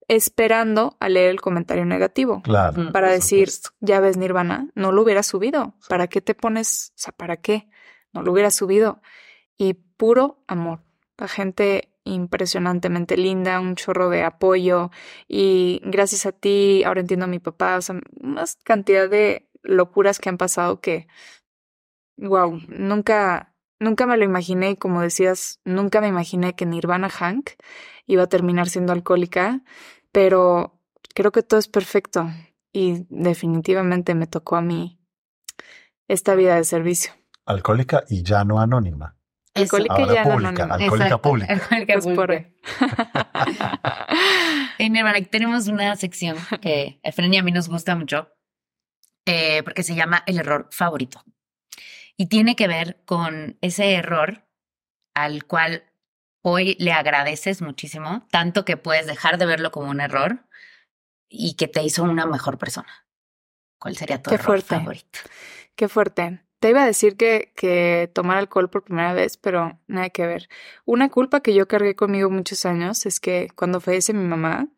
esperando a leer el comentario negativo. Claro. Para decir, ya ves, Nirvana, no lo hubiera subido. ¿Para qué te pones? O sea, ¿para qué? No lo hubiera subido. Y puro amor. La gente impresionantemente linda, un chorro de apoyo y gracias a ti ahora entiendo a mi papá, o sea, una cantidad de locuras que han pasado que, wow, nunca, Nunca me lo imaginé y como decías, nunca me imaginé que Nirvana Hank iba a terminar siendo alcohólica, pero creo que todo es perfecto y definitivamente me tocó a mí esta vida de servicio. Alcohólica y ya no anónima. Alcohólica y ya no anónima. Alcohólica pública. Alcohólica pública. en [LAUGHS] Nirvana tenemos una sección que a Fren y a mí nos gusta mucho eh, porque se llama El error favorito y tiene que ver con ese error al cual hoy le agradeces muchísimo, tanto que puedes dejar de verlo como un error y que te hizo una mejor persona. ¿Cuál sería tu Qué error fuerte. favorito? Qué fuerte. Te iba a decir que, que tomar alcohol por primera vez, pero nada que ver. Una culpa que yo cargué conmigo muchos años es que cuando fallece mi mamá,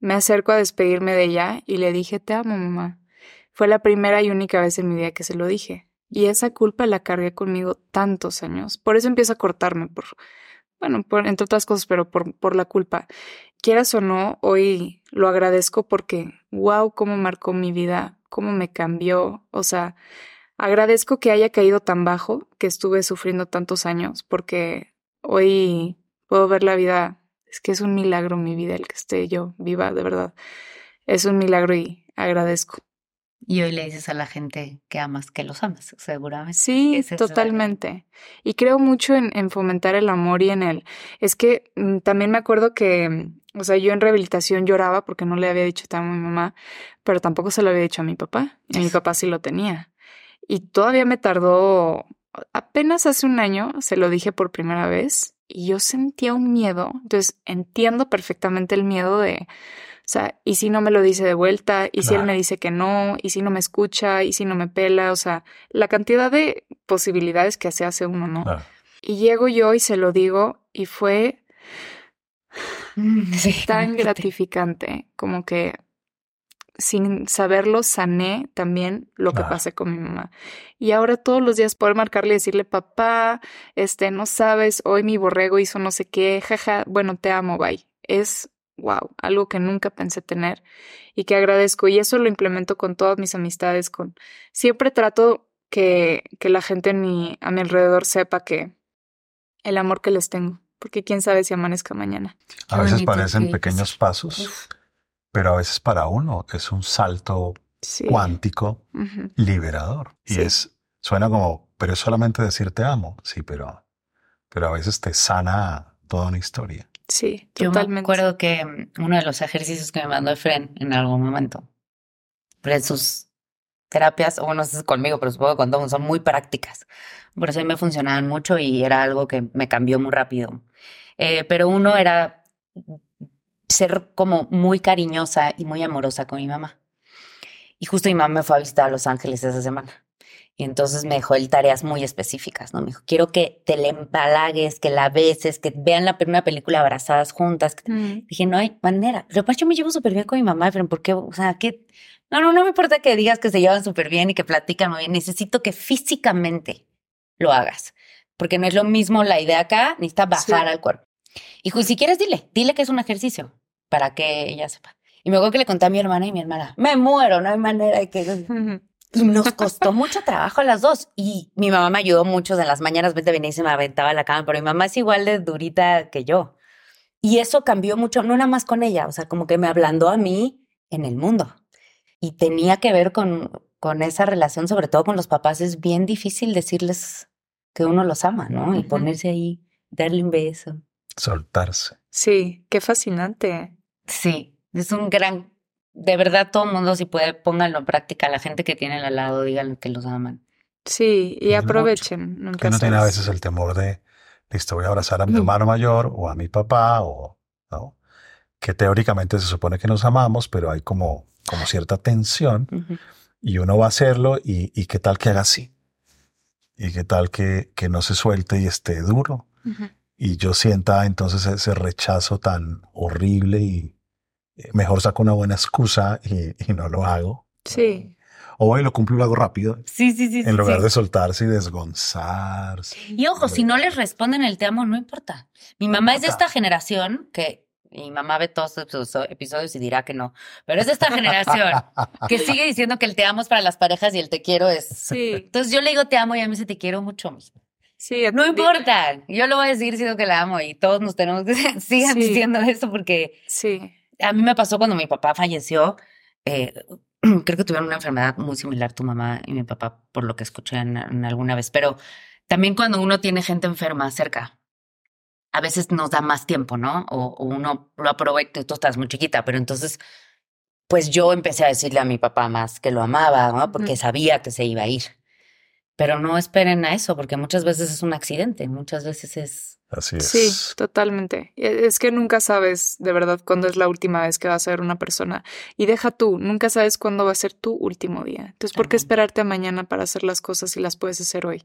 me acerco a despedirme de ella y le dije, te amo, mamá. Fue la primera y única vez en mi vida que se lo dije. Y esa culpa la cargué conmigo tantos años. Por eso empiezo a cortarme, por, bueno, por, entre otras cosas, pero por, por la culpa. Quieras o no, hoy lo agradezco porque, wow, cómo marcó mi vida, cómo me cambió. O sea, agradezco que haya caído tan bajo, que estuve sufriendo tantos años, porque hoy puedo ver la vida, es que es un milagro mi vida el que esté yo viva, de verdad. Es un milagro y agradezco. Y hoy le dices a la gente que amas, que los amas, seguramente. Sí, totalmente. Y creo mucho en, en, fomentar el amor y en el... Es que mm, también me acuerdo que, mm, o sea, yo en rehabilitación lloraba porque no le había dicho a mi mamá, pero tampoco se lo había dicho a mi papá. Y mi [LAUGHS] papá sí lo tenía. Y todavía me tardó, apenas hace un año se lo dije por primera vez y yo sentía un miedo. Entonces entiendo perfectamente el miedo de o sea, ¿y si no me lo dice de vuelta? ¿Y si él me dice que no? ¿Y si no me escucha? ¿Y si no me pela? O sea, la cantidad de posibilidades que se hace uno, ¿no? Y llego yo y se lo digo y fue mm, tan gratificante como que sin saberlo sané también lo que pasé con mi mamá. Y ahora todos los días poder marcarle y decirle, papá, este, no sabes, hoy mi borrego hizo no sé qué, jaja, bueno, te amo, bye. Es wow, algo que nunca pensé tener y que agradezco. Y eso lo implemento con todas mis amistades, con siempre trato que, que la gente en mi, a mi alrededor sepa que el amor que les tengo, porque quién sabe si amanezca mañana. A veces parecen pequeños pasos, pero a veces para uno es un salto cuántico liberador. Y es, suena como, pero es solamente decir te amo, sí, pero, pero a veces te sana toda una historia. Sí, totalmente. Yo me acuerdo que mm, uno de los ejercicios que me mandó Efren en algún momento, pero sus terapias, o bueno, no sé si conmigo, pero supongo que con todos son muy prácticas. Por eso a mí me funcionaban mucho y era algo que me cambió muy rápido. Eh, pero uno era ser como muy cariñosa y muy amorosa con mi mamá. Y justo mi mamá me fue a visitar a Los Ángeles esa semana. Y entonces me dejó él tareas muy específicas, ¿no? Me dijo, quiero que te le empalagues, que la beses, que vean la primera película abrazadas juntas. Mm. Dije, no hay manera. Pero pues yo me llevo súper bien con mi mamá, pero ¿por qué? O sea, que... No, no, no me importa que digas que se llevan súper bien y que platican muy bien. Necesito que físicamente lo hagas. Porque no es lo mismo la idea acá, necesita bajar al cuerpo. Y si quieres, dile, dile que es un ejercicio para que ella sepa. Y me acuerdo que le conté a mi hermana y mi hermana, me muero, no hay manera de que... Y nos costó mucho trabajo a las dos. Y mi mamá me ayudó mucho. En las mañanas vete venía y se me aventaba la cama, pero mi mamá es igual de durita que yo. Y eso cambió mucho, no nada más con ella, o sea, como que me ablandó a mí en el mundo. Y tenía que ver con, con esa relación, sobre todo con los papás. Es bien difícil decirles que uno los ama, ¿no? Y ponerse ahí, darle un beso. Soltarse. Sí, qué fascinante. Sí, es un gran de verdad todo el mundo si puede pónganlo en práctica. La gente que tiene al lado, digan que los aman. Sí, y aprovechen. Nunca que no tiene a veces el temor de, listo, voy a abrazar a mi hermano mayor o a mi papá o, ¿no? Que teóricamente se supone que nos amamos, pero hay como, como cierta tensión y uno va a hacerlo y, y, qué tal que haga así. Y qué tal que, que no se suelte y esté duro. Y yo sienta entonces ese rechazo tan horrible y, mejor saco una buena excusa y, no lo hago. Sí. O voy y lo cumplo y lo hago rápido. Sí, sí, sí. En lugar de soltarse y desgonzarse. Y ojo, si no les responden el te amo, no importa. Mi mamá es de esta generación que mi mamá ve todos sus episodios y dirá que no, pero es de esta generación que [LAUGHS] sigue diciendo que el te amo es para las parejas y el te quiero es. Sí. Entonces yo le digo te amo y a mí se te quiero mucho. Sí, no importa. Yo lo voy a decir diciendo que la amo y todos nos tenemos que [LAUGHS] sigan diciendo eso porque sí a mí me pasó cuando mi papá falleció. Eh, [CLEARS THROAT] creo que tuvieron una enfermedad muy similar tu mamá y mi papá, por lo que escuché en, alguna vez. Pero también cuando uno tiene gente enferma cerca, a veces nos da más tiempo, ¿no? O, uno lo aprovecha, tú estás muy chiquita, pero entonces, pues yo empecé a decirle a mi papá más que lo amaba, ¿no? Porque sabía que se iba a ir. Pero no esperen a eso, porque muchas veces es un accidente, muchas veces es Así es. Sí, totalmente. E, es que nunca sabes de verdad cuándo es la última vez que va a ser una persona. Y deja tú, nunca sabes cuándo va a ser tu último día. Entonces, ¿por qué esperarte a mañana para hacer las cosas si las puedes hacer hoy?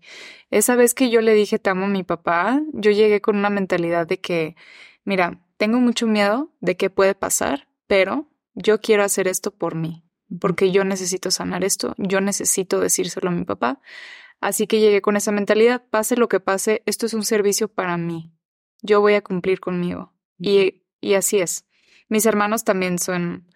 Esa vez que yo le dije te amo a mi papá, yo llegué con una mentalidad de que, mira, tengo mucho miedo de qué puede pasar, pero yo quiero hacer esto por mí, porque yo necesito sanar esto, yo necesito decírselo a mi papá. Así que llegué con esa mentalidad, pase lo que pase, esto es un servicio para mí. Yo voy a cumplir conmigo. Y, y así es. Mis hermanos también son,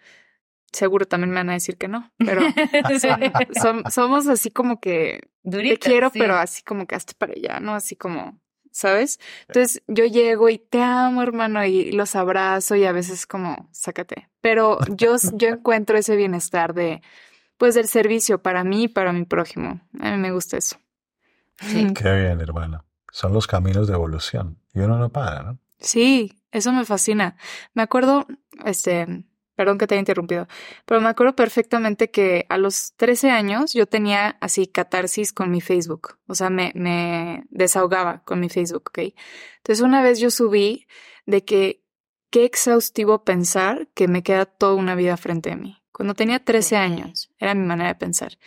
seguro también me van a decir que no, pero [LAUGHS] somos así como que te quiero, pero así como que hasta para allá, ¿no? Así como, ¿sabes? Entonces yo llego y te amo, hermano, y los abrazo y a veces como, sácate. Pero yo, yo encuentro ese bienestar de, pues, del servicio para mí y para mi prójimo. A mí me gusta eso. Sí. Qué bien, hermano. Son los caminos de evolución y uno no para, ¿no? Sí, eso me fascina. Me acuerdo, este, Perdón que te haya interrumpido, pero me acuerdo perfectamente que a los 13 años yo tenía así catarsis con mi Facebook, o sea, me, me desahogaba con mi Facebook, ¿ok? Entonces una vez yo subí de que qué exhaustivo pensar que me queda toda una vida frente a mí. Cuando tenía 13 años, era mi manera de pensar.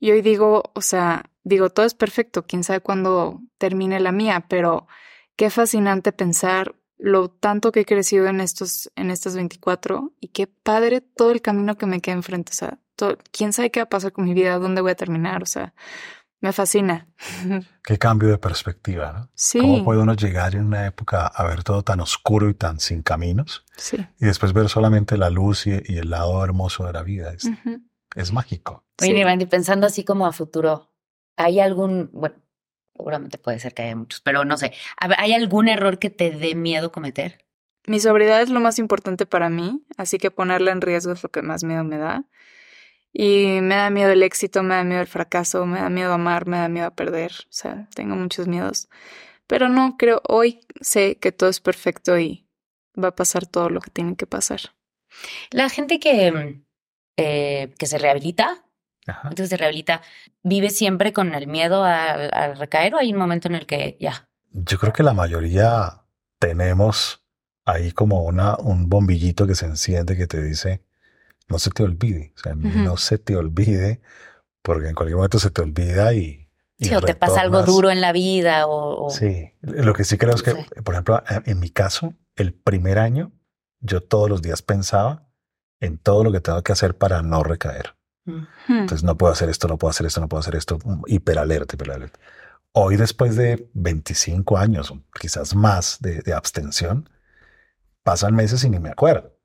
Y hoy digo, o sea, digo, todo es perfecto, quién sabe cuándo termine la mía, pero qué fascinante pensar lo tanto que he crecido en estos, en estas 24 y qué padre todo el camino que me queda enfrente. O sea, quién sabe qué va a pasar con mi vida, dónde voy a terminar. O sea, me fascina. Qué cambio de perspectiva, ¿no? Sí. ¿Cómo puede uno llegar en una época a ver todo tan oscuro y tan sin caminos? Sí. Y después ver solamente la luz y, el lado hermoso de la vida. Es, es mágico. Oye, sí. pensando así como a futuro, ¿hay algún, bueno, seguramente puede ser que haya muchos, pero no sé, ¿hay algún error que te dé miedo cometer? Mi sobriedad es lo más importante para mí, así que ponerla en riesgo es lo que más miedo me da. Y me da miedo el éxito, me da miedo el fracaso, me da miedo amar, me da miedo a perder. O sea, tengo muchos miedos. Pero no, creo, hoy sé que todo es perfecto y va a pasar todo lo que tiene que pasar. La gente que, eh, que se rehabilita, entonces se rehabilita. ¿Vive siempre con el miedo al, recaer o hay un momento en el que ya? Yo creo que la mayoría tenemos ahí como una, un bombillito que se enciende que te dice, no se te olvide, o sea, no se te olvide, porque en cualquier momento se te olvida y... sí, o te pasa algo duro en la vida o, Sí, lo que sí creo es que, por ejemplo, en mi caso, el primer año, yo todos los días pensaba en todo lo que tengo que hacer para no recaer. Entonces no puedo hacer esto, no puedo hacer esto, no puedo hacer esto. Hiperalerta, hiperalerta. Hoy, después de 25 años, quizás más de, abstención, pasan meses y ni me acuerdo.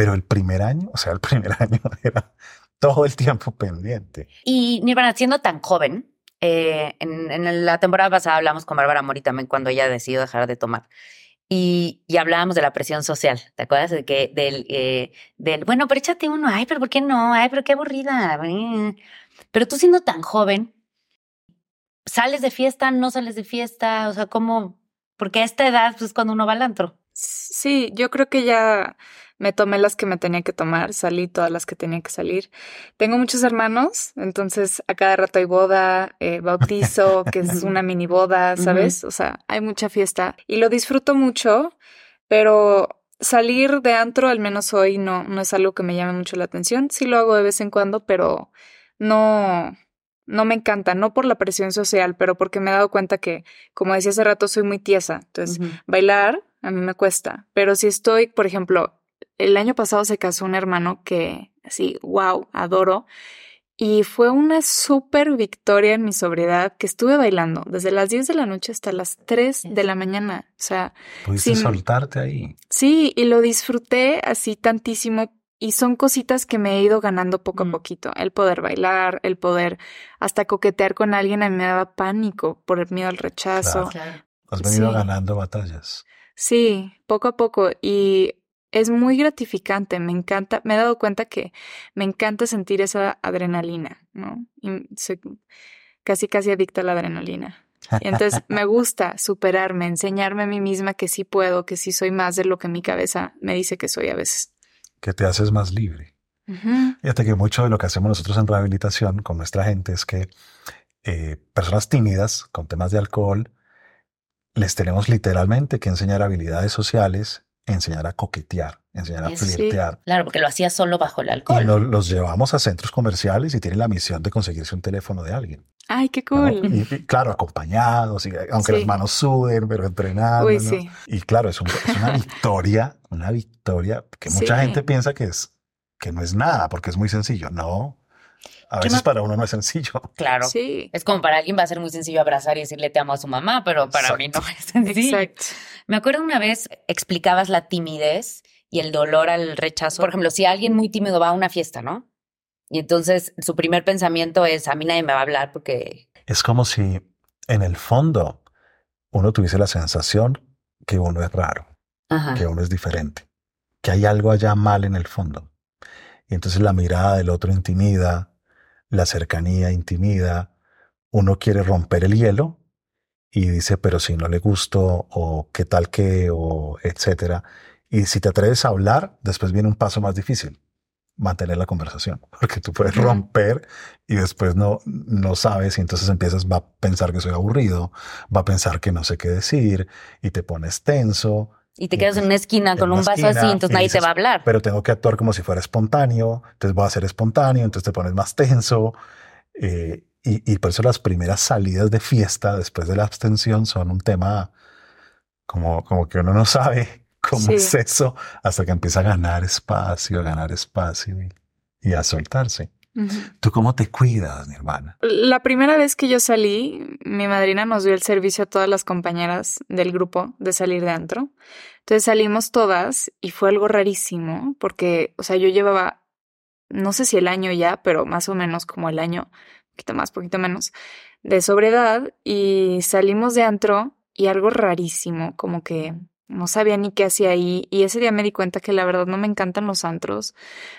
Pero el primer año, o sea, el primer [LAUGHS] año era todo el tiempo pendiente. Y Nirvana, siendo tan joven, eh, en, la temporada pasada hablamos con Bárbara Mori también cuando ella decidió dejar de tomar. Y, hablábamos de la presión social, ¿te acuerdas? De que, del, eh, del, bueno, pero échate uno, ay, pero ¿por qué no? Ay, pero qué aburrida. Pero tú siendo tan joven, ¿sales de fiesta? ¿No sales de fiesta? O sea, ¿cómo? Porque a esta edad, pues cuando uno va al antro. Sí, yo creo que ya me tomé las que me tenía que tomar, salí todas las que tenía que salir. Tengo muchos hermanos, entonces a cada rato hay boda, eh, bautizo, que es una mini boda, [LAUGHS] ¿sabes? O sea, hay mucha fiesta y lo disfruto mucho, pero salir de antro, al menos hoy, no, no es algo que me llame mucho la atención. Sí lo hago de vez en cuando, pero no, no me encanta, no por la presión social, pero porque me he dado cuenta que, como decía hace rato, soy muy tiesa. Entonces, bailar a mí me cuesta, pero si estoy, por ejemplo, el año pasado se casó un hermano que, así, wow, adoro. Y fue una súper victoria en mi sobriedad que estuve bailando desde las 10 de la noche hasta las 3 de la mañana. O sea, pudiste soltarte ahí. Sí, y lo disfruté así tantísimo. Y son cositas que me he ido ganando poco a mm. poquito. El poder bailar, el poder hasta coquetear con alguien a mí me daba pánico por el miedo al rechazo. Has venido ganando batallas. Sí, poco a poco. Y es muy gratificante, me encanta, me he dado cuenta que me encanta sentir esa adrenalina, ¿no? Y soy casi, casi adicta a la adrenalina. Y entonces [LAUGHS] me gusta superarme, enseñarme a mí misma que sí puedo, que sí soy más de lo que mi cabeza me dice que soy a veces. Que te haces más libre. Fíjate que mucho de lo que hacemos nosotros en rehabilitación con nuestra gente es que eh, personas tímidas con temas de alcohol, les tenemos literalmente que enseñar habilidades sociales enseñar a coquetear, enseñar a flirtear. claro, porque lo hacía solo bajo el alcohol. Y los llevamos a centros comerciales y tienen la misión de conseguirse un teléfono de alguien. Ay, qué cool. Y, claro, acompañados, y, aunque las manos suden, pero entrenados. Y claro, es, una victoria, una victoria que mucha gente piensa que es que no es nada porque es muy sencillo. No, a veces para uno no es sencillo. [LAUGHS] Claro. Sí. Es como para alguien va a ser muy sencillo abrazar y decirle te amo a su mamá, pero para mí no es sencillo. Exacto. Me acuerdo una vez explicabas la timidez y el dolor al rechazo. Por ejemplo, si alguien muy tímido va a una fiesta, ¿no? Y entonces su primer pensamiento es, a mí nadie me va a hablar porque... Es como si en el fondo uno tuviese la sensación que uno es raro, que uno es diferente, que hay algo allá mal en el fondo. Y entonces la mirada del otro intimida, la cercanía intimida, uno quiere romper el hielo y dice, pero si no le gusto o qué tal que o etcétera. Y si te atreves a hablar, después viene un paso más difícil, mantener la conversación, [LAUGHS] porque tú puedes romper y después no, no sabes y entonces empiezas, va a pensar que soy aburrido, va a pensar que no sé qué decir y te pones tenso. Y te quedas en una esquina con un vaso así, entonces nadie te va a hablar. Pero tengo que actuar como si fuera espontáneo, entonces voy a ser espontáneo, entonces te pones más tenso. Eh, y, y, por eso las primeras salidas de fiesta después de la abstención son un tema como, como que uno no sabe [LAUGHS] cómo es eso hasta que empieza a ganar espacio, a ganar espacio y, a soltarse. ¿Tú cómo te cuidas, mi hermana? La primera vez que yo salí, mi madrina nos dio el servicio a todas las compañeras del grupo de salir de antro. Entonces salimos todas y fue algo rarísimo porque, o sea, yo llevaba, no sé si el año ya, pero más o menos como el año, poquito más, poquito menos, de sobriedad y salimos de antro y algo rarísimo, como que no sabía ni qué hacía ahí y ese día me di cuenta que la verdad no me encantan los antros,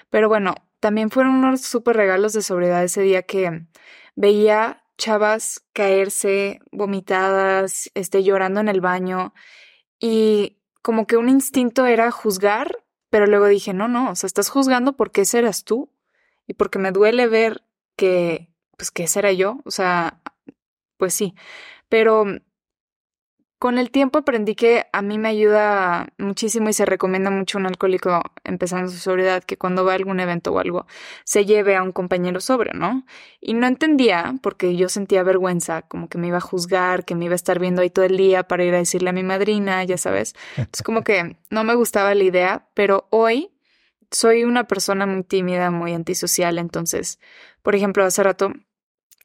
pero bueno, también fueron unos súper regalos de sobriedad ese día que veía chavas caerse, vomitadas, este, llorando en el baño y como que un instinto era juzgar, pero luego dije, no, no, o sea, estás juzgando porque ese eras tú y porque me duele ver que pues que ese era yo, o sea, pues sí, pero con el tiempo aprendí que a mí me ayuda muchísimo y se recomienda mucho un alcohólico empezando su sobriedad que cuando va a algún evento o algo se lleve a un compañero sobrio, ¿no? Y no entendía porque yo sentía vergüenza, como que me iba a juzgar, que me iba a estar viendo ahí todo el día para ir a decirle a mi madrina, ya sabes. Entonces como que no me gustaba la idea, pero hoy soy una persona muy tímida, muy antisocial, entonces, por ejemplo, hace rato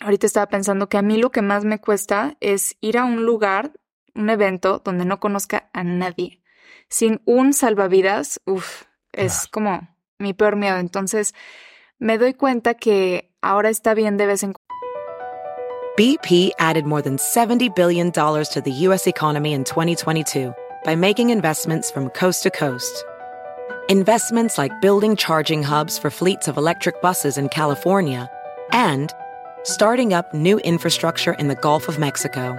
ahorita estaba pensando que a mí lo que más me cuesta es ir a un lugar, un evento donde no conozca a nadie. Sin un salvavidas, uff, es como mi peor miedo. Entonces, me doy cuenta que ahora está bien de vez en cuando. BP added more than $70 billion to the U.S. economy in 2022 by making investments from coast to coast. Investments like building charging hubs for fleets of electric buses in California and starting up new infrastructure in the Gulf of Mexico.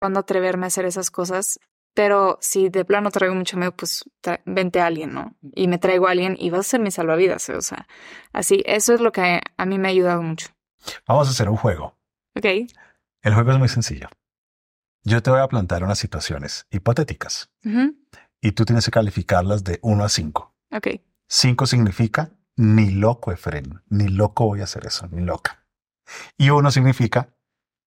cuando atreverme a hacer esas cosas. Pero si de plano traigo mucho miedo, pues vente a alguien, ¿no? Y me traigo a alguien y vas a ser mi salvavidas. O sea, así, eso es lo que a mí me ha ayudado mucho. Vamos a hacer un juego. Ok. El juego es muy sencillo. Yo te voy a plantear unas situaciones hipotéticas y tú tienes que calificarlas de 1 a 5. Ok. 5 significa ni loco, Efren, ni loco voy a hacer eso, ni loca. Y 1 significa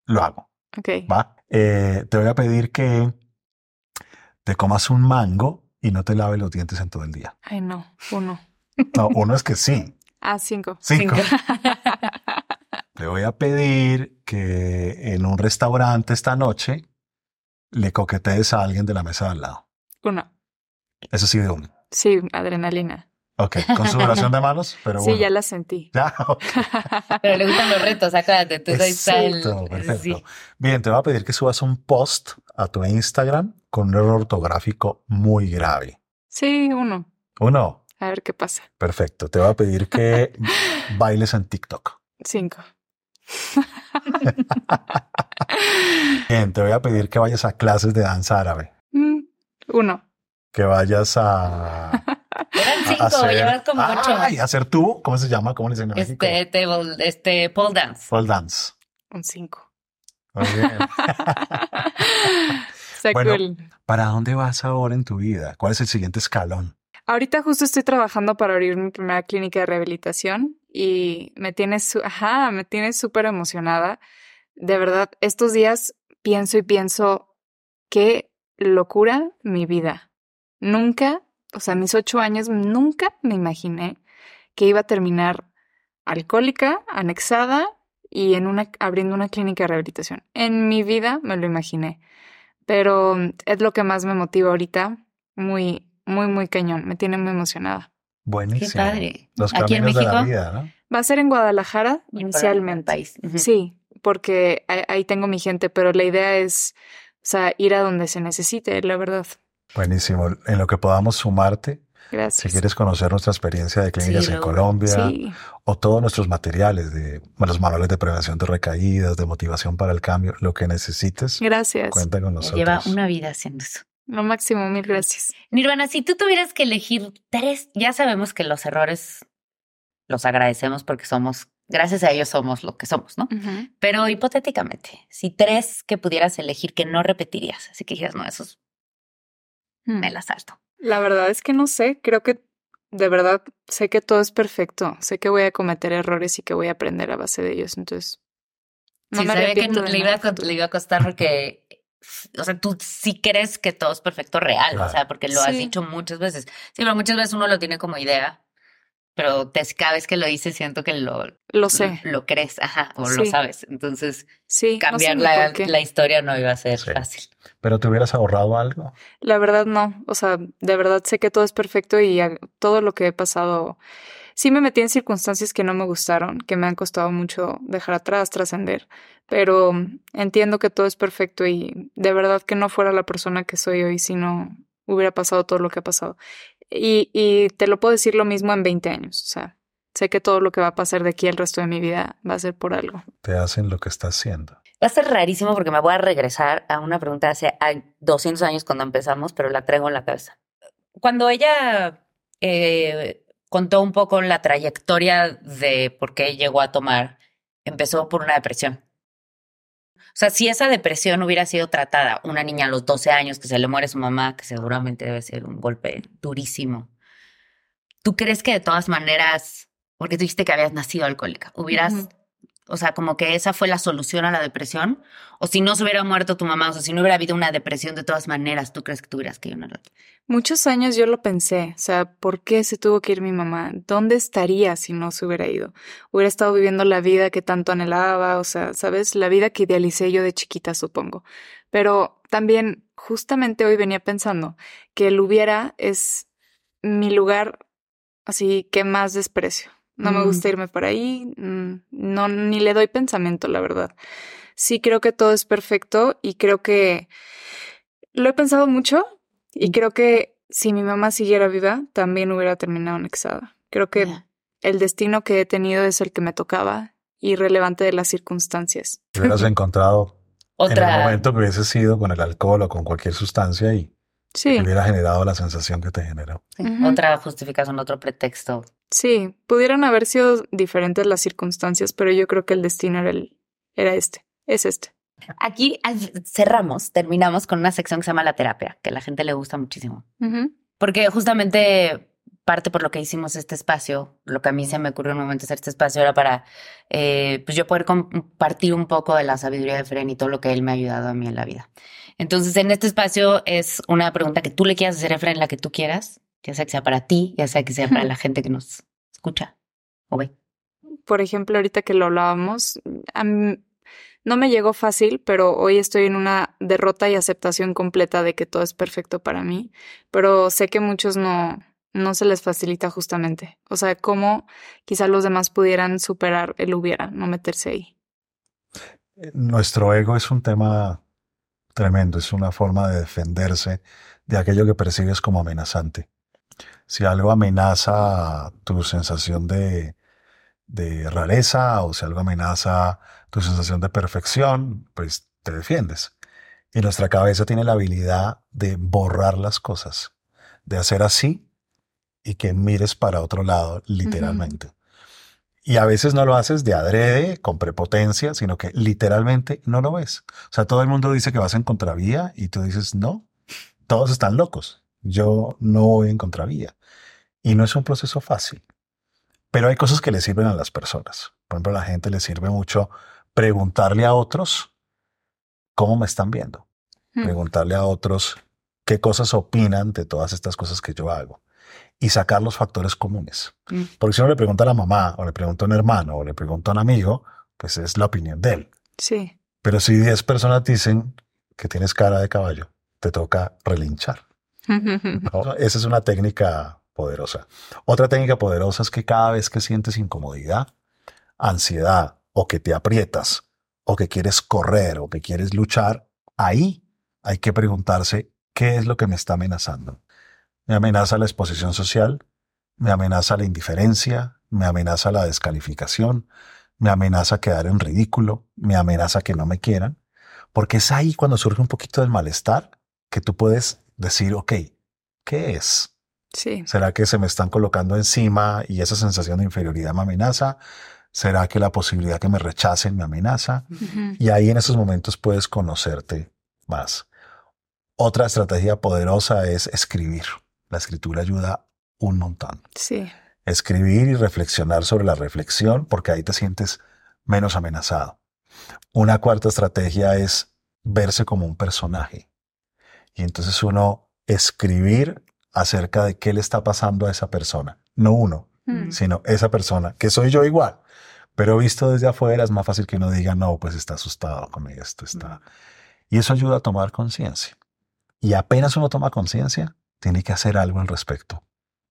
lo hago. Ok. ¿Va? Eh, te voy a pedir que te comas un mango y no te laves los dientes en todo el día. Ay, no, uno. No, uno es que sí. [LAUGHS] Ah, cinco. Cinco. [LAUGHS] Te voy a pedir que en un restaurante esta noche le coquetees a alguien de la mesa de al lado. Uno. Eso sí de uno. Sí, adrenalina. Ok, con su oración de manos, pero Sí, ya la sentí. Ya, [LAUGHS] Pero le gustan los retos, acuérdate. Ahí está el. Exacto, perfecto. sí. Bien, te voy a pedir que subas un post a tu Instagram con un error ortográfico muy grave. Sí, uno. Uno, A ver qué pasa. perfecto. Te voy a pedir que [LAUGHS] bailes en TikTok. Cinco. [LAUGHS] Bien, te voy a pedir que vayas a clases de danza árabe. Mm, uno. Que vayas a, Eran cinco, hacer- llevas como ocho. Ay, hacer tú, ¿cómo se llama? ¿Cómo le dicen en México? Este, table, este, pole dance. Pole dance. Un 5. Muy bien. [LAUGHS] [LAUGHS] Bueno. cool. ¿Para dónde vas ahora en tu vida? ¿Cuál es el siguiente escalón? Ahorita justo estoy trabajando para abrir mi primera clínica de rehabilitación y me tiene, su ajá, me tiene súper emocionada. De verdad, estos días pienso y pienso, qué locura mi vida. Nunca, o sea, mis ocho años, nunca me imaginé que iba a terminar alcohólica, anexada y en una, abriendo una clínica de rehabilitación. En mi vida me lo imaginé, pero es lo que más me motiva ahorita. Muy, muy, muy cañón. Me tiene muy emocionada. Buenísimo. Qué padre. Los Aquí en caminos de la México. vida, ¿no? Va a ser en Guadalajara Y inicialmente. país. Sí, porque ahí, ahí tengo mi gente, pero la idea es, o sea, ir a donde se necesite, la verdad. Buenísimo. En lo que podamos sumarte, Gracias. si quieres conocer nuestra experiencia de clínicas Sí, en. Colombia Sí, o todos nuestros materiales de los manuales de prevención de recaídas, de motivación para el cambio, lo que necesites, gracias. cuenta con nosotros. Lleva una vida haciendo eso. Lo máximo, mil gracias. Nirvana, si tú tuvieras que elegir tres, ya sabemos que los errores los agradecemos porque somos, gracias a ellos somos lo que somos, ¿no? Pero hipotéticamente, si tres que pudieras elegir que no repetirías, así que dijeras, no, esos. Me las salto. La verdad es que no sé, creo que de verdad sé que todo es perfecto, sé que voy a cometer errores y que voy a aprender a base de ellos, entonces no sí, me sabía que le iba, a, le iba a costar porque, o sea, tú sí crees que todo es perfecto real, Claro. o sea, porque lo has dicho muchas veces. Sí, pero muchas veces uno lo tiene como idea, pero te, cada vez que lo dices siento que lo, Lo sé, lo crees, ajá, o lo sabes. Entonces, sí, cambiar la, historia no iba a ser Sí. fácil. Pero te hubieras ahorrado algo. La verdad no, o sea, de verdad sé que todo es perfecto y todo lo que he pasado, sí me metí en circunstancias que no me gustaron, que me han costado mucho dejar atrás, trascender, pero entiendo que todo es perfecto y de verdad que no fuera la persona que soy hoy si no hubiera pasado todo lo que ha pasado. Y, y te lo puedo decir lo mismo en 20 años, o sea, sé que todo lo que va a pasar de aquí el resto de mi vida va a ser por algo. Te hacen lo que estás haciendo. Va a ser rarísimo porque me voy a regresar a una pregunta de hace ah, 200 años cuando empezamos, pero la traigo en la cabeza. Cuando ella eh, contó un poco la trayectoria de por qué llegó a tomar, empezó por una depresión. O sea, si esa depresión hubiera sido tratada, una niña a los 12 años que se le muere su mamá, que seguramente debe ser un golpe durísimo, ¿tú crees que de todas maneras, porque tú dijiste que habías nacido alcohólica, hubieras o sea, como que esa fue la solución a la depresión. O si no se hubiera muerto tu mamá, o sea, si no hubiera habido una depresión de todas maneras, ¿tú crees que tuvieras que ir a una Muchos años yo lo pensé, o sea, ¿por qué se tuvo que ir mi mamá? ¿Dónde estaría si no se hubiera ido? Hubiera estado viviendo la vida que tanto anhelaba, o sea, ¿sabes? La vida que idealicé yo de chiquita, supongo. Pero también, justamente hoy venía pensando que el hubiera es mi lugar así que más desprecio. No me Mm. gusta irme por ahí, mm, no, ni le doy pensamiento, la verdad. Sí creo que todo es perfecto y creo que lo he pensado mucho y creo que si mi mamá siguiera viva, también hubiera terminado anexada. Creo que el destino que he tenido es el que me tocaba, irrelevante de las circunstancias. Te hubieras [LAUGHS] encontrado en el momento que hubiese sido con el alcohol o con cualquier sustancia y Sí, hubiera generado la sensación que te generó. sí, otra justificación, otro pretexto. Sí, pudieran haber sido diferentes las circunstancias, pero yo creo que el destino era, el, era este, es este. Aquí cerramos, terminamos con una sección que se llama la terapia, que a la gente le gusta muchísimo. Porque justamente parte por lo que hicimos este espacio, lo que a mí se me ocurrió en un momento hacer este espacio era para eh, pues yo poder compartir un poco de la sabiduría de Fren y todo lo que él me ha ayudado a mí en la vida. Entonces, en este espacio es una pregunta que tú le quieras hacer a Fren, la que tú quieras, ya sea que sea para ti, ya sea que sea para la gente que nos escucha o ve. Por ejemplo, ahorita que lo hablábamos, a mí no me llegó fácil, pero hoy estoy en una derrota y aceptación completa de que todo es perfecto para mí, pero sé que muchos no, no se les facilita justamente. O sea, cómo quizá los demás pudieran superar el hubiera, no meterse ahí. Nuestro ego es un tema tremendo, es una forma de defenderse de aquello que percibes como amenazante. Si algo amenaza tu sensación de, de rareza o si algo amenaza tu sensación de perfección, pues te defiendes. Y nuestra cabeza tiene la habilidad de borrar las cosas, de hacer así y que mires para otro lado, literalmente. Y a veces no lo haces de adrede, con prepotencia, sino que literalmente no lo ves. O sea, todo el mundo dice que vas en contravía y tú dices, no, todos están locos. Yo no voy en contravía. Y no es un proceso fácil. Pero hay cosas que le sirven a las personas. Por ejemplo, a la gente le sirve mucho preguntarle a otros cómo me están viendo. Hmm. Preguntarle a otros qué cosas opinan de todas estas cosas que yo hago. Y sacar los factores comunes. Mm. Porque si uno le pregunta a la mamá, o le pregunta a un hermano, o le pregunta a un amigo, pues es la opinión de él. Sí. Pero si 10 personas dicen que tienes cara de caballo, te toca relinchar. [LAUGHS] Esa es una técnica poderosa. Otra técnica poderosa es que cada vez que sientes incomodidad, ansiedad o que te aprietas o que quieres correr o que quieres luchar, ahí hay que preguntarse qué es lo que me está amenazando. Me amenaza la exposición social, me amenaza la indiferencia, me amenaza la descalificación, me amenaza quedar en ridículo, me amenaza que no me quieran, porque es ahí cuando surge un poquito del malestar que tú puedes decir, ok, ¿qué es? Sí. ¿Será que se me están colocando encima y esa sensación de inferioridad me amenaza? ¿Será que la posibilidad que me rechacen me amenaza? Y ahí en esos momentos puedes conocerte más. Otra estrategia poderosa es escribir. La escritura ayuda un montón. Sí. Escribir y reflexionar sobre la reflexión porque ahí te sientes menos amenazado. Una cuarta estrategia es verse como un personaje. Y entonces uno escribir acerca de qué le está pasando a esa persona. No uno, Mm. sino esa persona, que soy yo igual. Pero visto desde afuera es más fácil que uno diga, no, pues está asustado con esto, está. Y eso ayuda a tomar conciencia. Y apenas uno toma conciencia, tiene que hacer algo al respecto.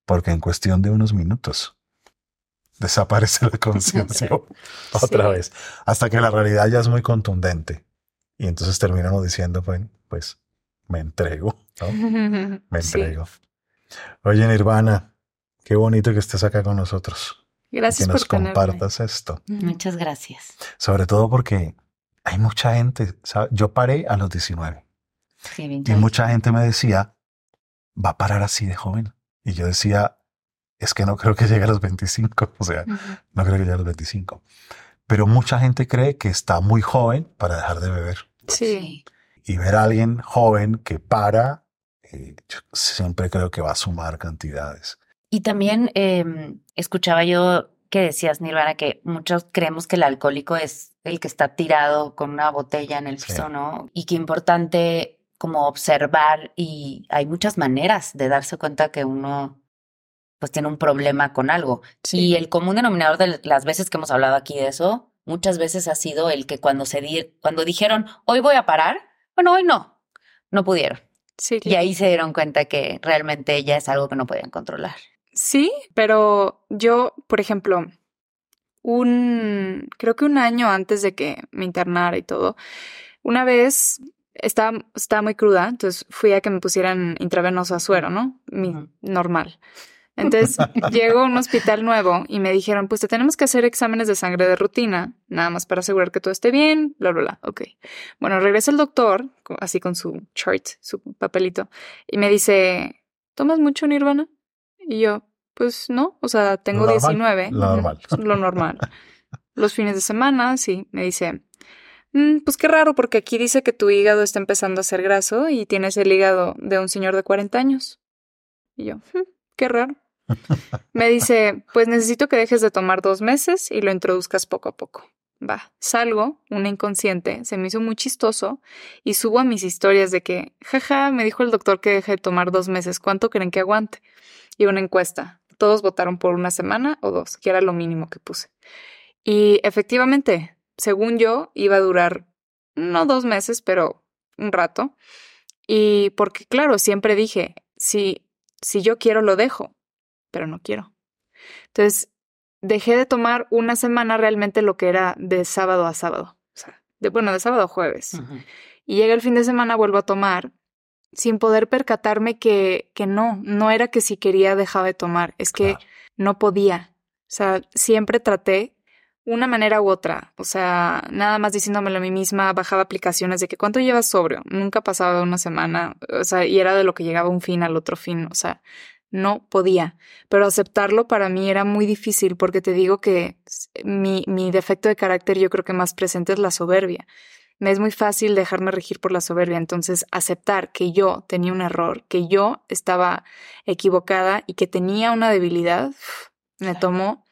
Porque en cuestión de unos minutos desaparece la [LAUGHS] conciencia otra Sí. vez. Hasta que la realidad ya es muy contundente. Y entonces terminamos diciendo, pues me entrego, ¿no? [LAUGHS] Me Sí. entrego. Oye, Nirvana, qué bonito que estés acá con nosotros. y Gracias que nos por tenerme. compartas esto. Muchas gracias. Sobre todo porque hay mucha gente. Yo paré a los 19 Sí, bien y mucha gente me decía, va a parar así de joven. Y yo decía, es que no creo que llegue a los 25, [LAUGHS] o sea, no creo que llegue a los 25. Pero mucha gente cree que está muy joven para dejar de beber. Sí. Y ver a alguien joven que para, eh, yo siempre creo que va a sumar cantidades. Y también eh, escuchaba yo que decías, Nirvana, que muchos creemos que el alcohólico es el que está tirado con una botella en el Sí. piso, ¿no? Y qué importante como observar y hay muchas maneras de darse cuenta que uno pues tiene un problema con algo. Sí. Y el común denominador de las veces que hemos hablado aquí de eso, muchas veces ha sido el que cuando se di cuando dijeron, hoy voy a parar, bueno, hoy no, no pudieron. Sí, Y ahí se dieron cuenta que realmente ya es algo que no podían controlar. Sí, pero yo, por ejemplo, un, creo que un año antes de que me internara y todo, una vez estaba, estaba muy cruda, entonces fui a que me pusieran intravenosa suero, ¿no? Mi, normal. Entonces [LAUGHS] llego a un hospital nuevo y me dijeron, pues te tenemos que hacer exámenes de sangre de rutina, nada más para asegurar que todo esté bien, bla, bla, bla. Ok. Bueno, regresa el doctor, así con su chart, su papelito, y me dice, ¿tomas mucho Nirvana? Y yo, pues no, o sea, tengo Lo normal, 19. lo normal. Lo normal. Los fines de semana, sí, me dice, "Mm, pues qué raro, porque aquí dice que tu hígado está empezando a ser graso y tienes el hígado de un señor de 40 años. Y yo, "Mm, qué raro. Me dice, pues necesito que dejes de tomar dos meses y lo introduzcas poco a poco. Va, salgo, una inconsciente, se me hizo muy chistoso y subo a mis historias de que, jaja, me dijo el doctor que deje de tomar dos meses, ¿cuánto creen que aguante? Y una encuesta. Todos votaron por una semana o dos, que era lo mínimo que puse. Y efectivamente, según yo, iba a durar no dos meses, pero un rato. Y porque, claro, siempre dije, si, si yo quiero, lo dejo, pero no quiero. Entonces, dejé de tomar una semana realmente lo que era de sábado a sábado. O sea, de, bueno, de sábado a jueves. Y llega el fin de semana, vuelvo a tomar, sin poder percatarme que, que no, no era que si quería dejaba de tomar, es que Claro. no podía. O sea, siempre traté una manera u otra. O sea, nada más diciéndomelo a mí misma, bajaba aplicaciones de que cuánto llevas sobrio. Nunca pasaba una semana. O sea, y era de lo que llegaba un fin al otro fin. O sea, no podía. Pero aceptarlo para mí era muy difícil porque te digo que mi, mi defecto de carácter yo creo que más presente es la soberbia. Me es muy fácil dejarme regir por la soberbia, entonces aceptar que yo tenía un error, que yo estaba equivocada y que tenía una debilidad, me tomó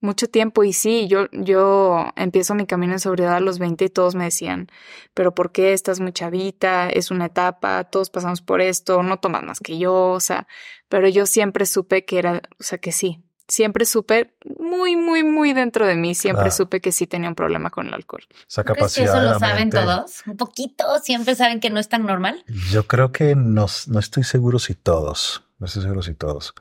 mucho tiempo y sí, yo, yo empiezo mi camino en sobriedad a los 20 y todos me decían, pero ¿por qué estás muy chavita? Es una etapa, todos pasamos por esto, no tomas más que yo, o sea, pero yo siempre supe que era, o sea, que sí, siempre supe muy, muy, muy dentro de mí, siempre supe que sí tenía un problema con el alcohol. Esa capacidad. que eso lo saben todos? Un poquito, siempre saben que no es tan normal. Yo creo que no, no estoy seguro si todos, no estoy seguro si todos.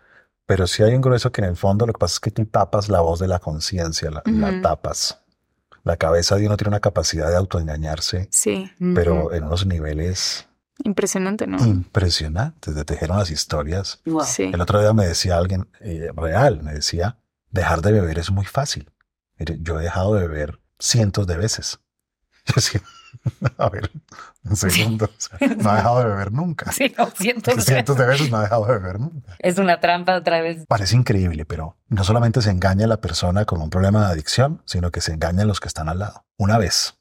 Pero sí hay un grueso que en el fondo lo que pasa es que tú tapas la voz de la conciencia, la, tapas. La cabeza de uno tiene una capacidad de autoengañarse. Sí. Pero en unos niveles. Impresionante, ¿no? Impresionantes. De tejer unas historias. Sí. El otro día me decía alguien eh, real, me decía, dejar de beber es muy fácil. yo he dejado de beber cientos de veces. [LAUGHS] Yo decía, [LAUGHS] A ver, un segundo. no ha [LAUGHS] dejado de beber nunca. Sí, no, cientos, cientos de veces no ha dejado de beber nunca. Es una trampa otra vez. Parece increíble, pero no solamente se engaña a la persona con un problema de adicción, sino que se engaña a los que están al lado. Una vez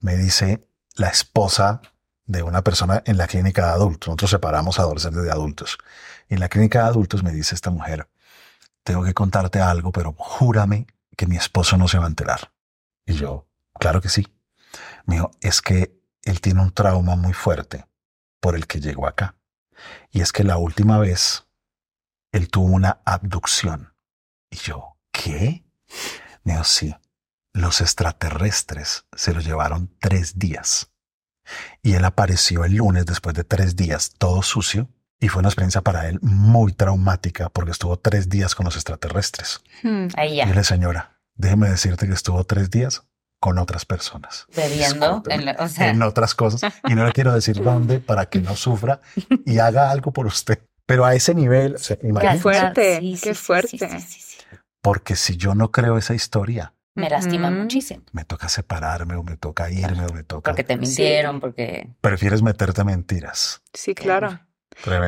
me dice la esposa de una persona en la clínica de adultos. Nosotros separamos adolescentes de adultos. Y en la clínica de adultos me dice esta mujer, tengo que contarte algo, pero júrame que mi esposo no se va a enterar. Y yo, claro que sí. Me dijo, es que él tiene un trauma muy fuerte por el que llegó acá. Y es que la última vez él tuvo una abducción. Y yo, ¿qué? Me dijo, sí, los extraterrestres se lo llevaron tres días. Y él apareció el lunes después de tres días, todo sucio. Y fue una experiencia para él muy traumática porque estuvo tres días con los extraterrestres. Hmm. Ahí ya. Y le señora, déjeme decirte que estuvo tres días con otras personas. Bebiendo, en, otras cosas. Y no le quiero decir dónde para que no sufra y haga algo por usted. Pero a ese nivel, qué fuerte, qué fuerte. Porque si yo no creo esa historia, me lastima muchísimo. Me toca separarme o me toca irme o me toca. Porque te mintieron, porque. Prefieres meterte mentiras. Sí, claro.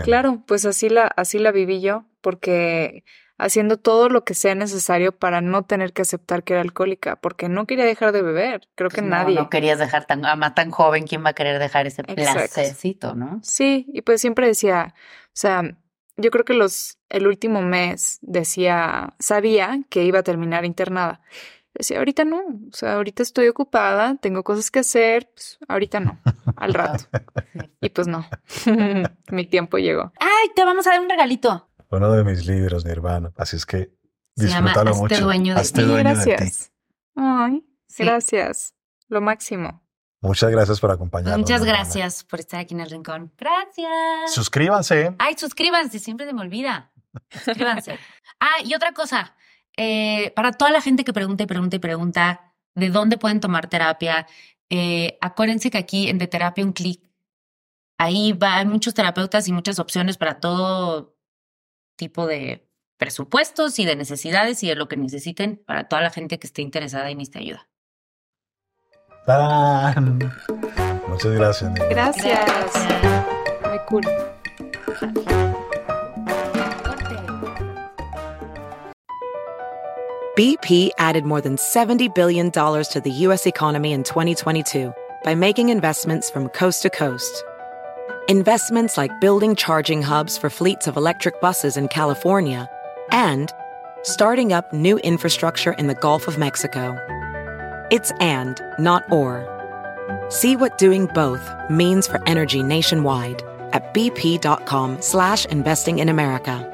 Claro, pues así la, así la viví yo, porque haciendo todo lo que sea necesario para no tener que aceptar que era alcohólica, porque no quería dejar de beber. Creo que pues nadie. No querías dejar tan, ama tan joven, ¿quién va a querer dejar ese placercito, no? Sí, y pues siempre decía, o sea, yo creo que los, el último mes decía, sabía que iba a terminar internada. Decía, ahorita no, o sea, ahorita estoy ocupada, tengo cosas que hacer, pues ahorita no, al rato. [LAUGHS] y pues no, [LAUGHS] mi tiempo llegó. Ay, te vamos a dar un regalito uno de mis libros, mi hermano. Así es que disfrútalo Se mucho. Dueño de gracias. Ay, gracias. Lo máximo. Muchas gracias por acompañarnos. Muchas gracias por estar aquí en el rincón. Gracias. Suscríbanse. Ay, suscríbanse, siempre se me olvida. Suscríbanse. [LAUGHS] ah, y otra cosa. Eh, para toda la gente que pregunta y pregunta y pregunta de dónde pueden tomar terapia, eh, acuérdense que aquí en De Terapia un clic, ahí va, hay muchos terapeutas y muchas opciones para todo tipo de presupuestos y de necesidades y de lo que necesiten para toda la gente que esté interesada en esta ayuda. Muchas gracias. Gracias. Muy cool. BP added more than $70 billion to the U.S. economy in 2022 by making investments from coast to coast. Investments like building charging hubs for fleets of electric buses in California, and starting up new infrastructure in the Gulf of Mexico. It's and, not or. See what doing both means for energy nationwide at bp.com slash investing in America.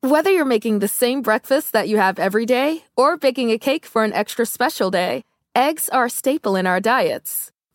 Whether you're making the same breakfast that you have every day or baking a cake for an extra special day, eggs are a staple in our diets.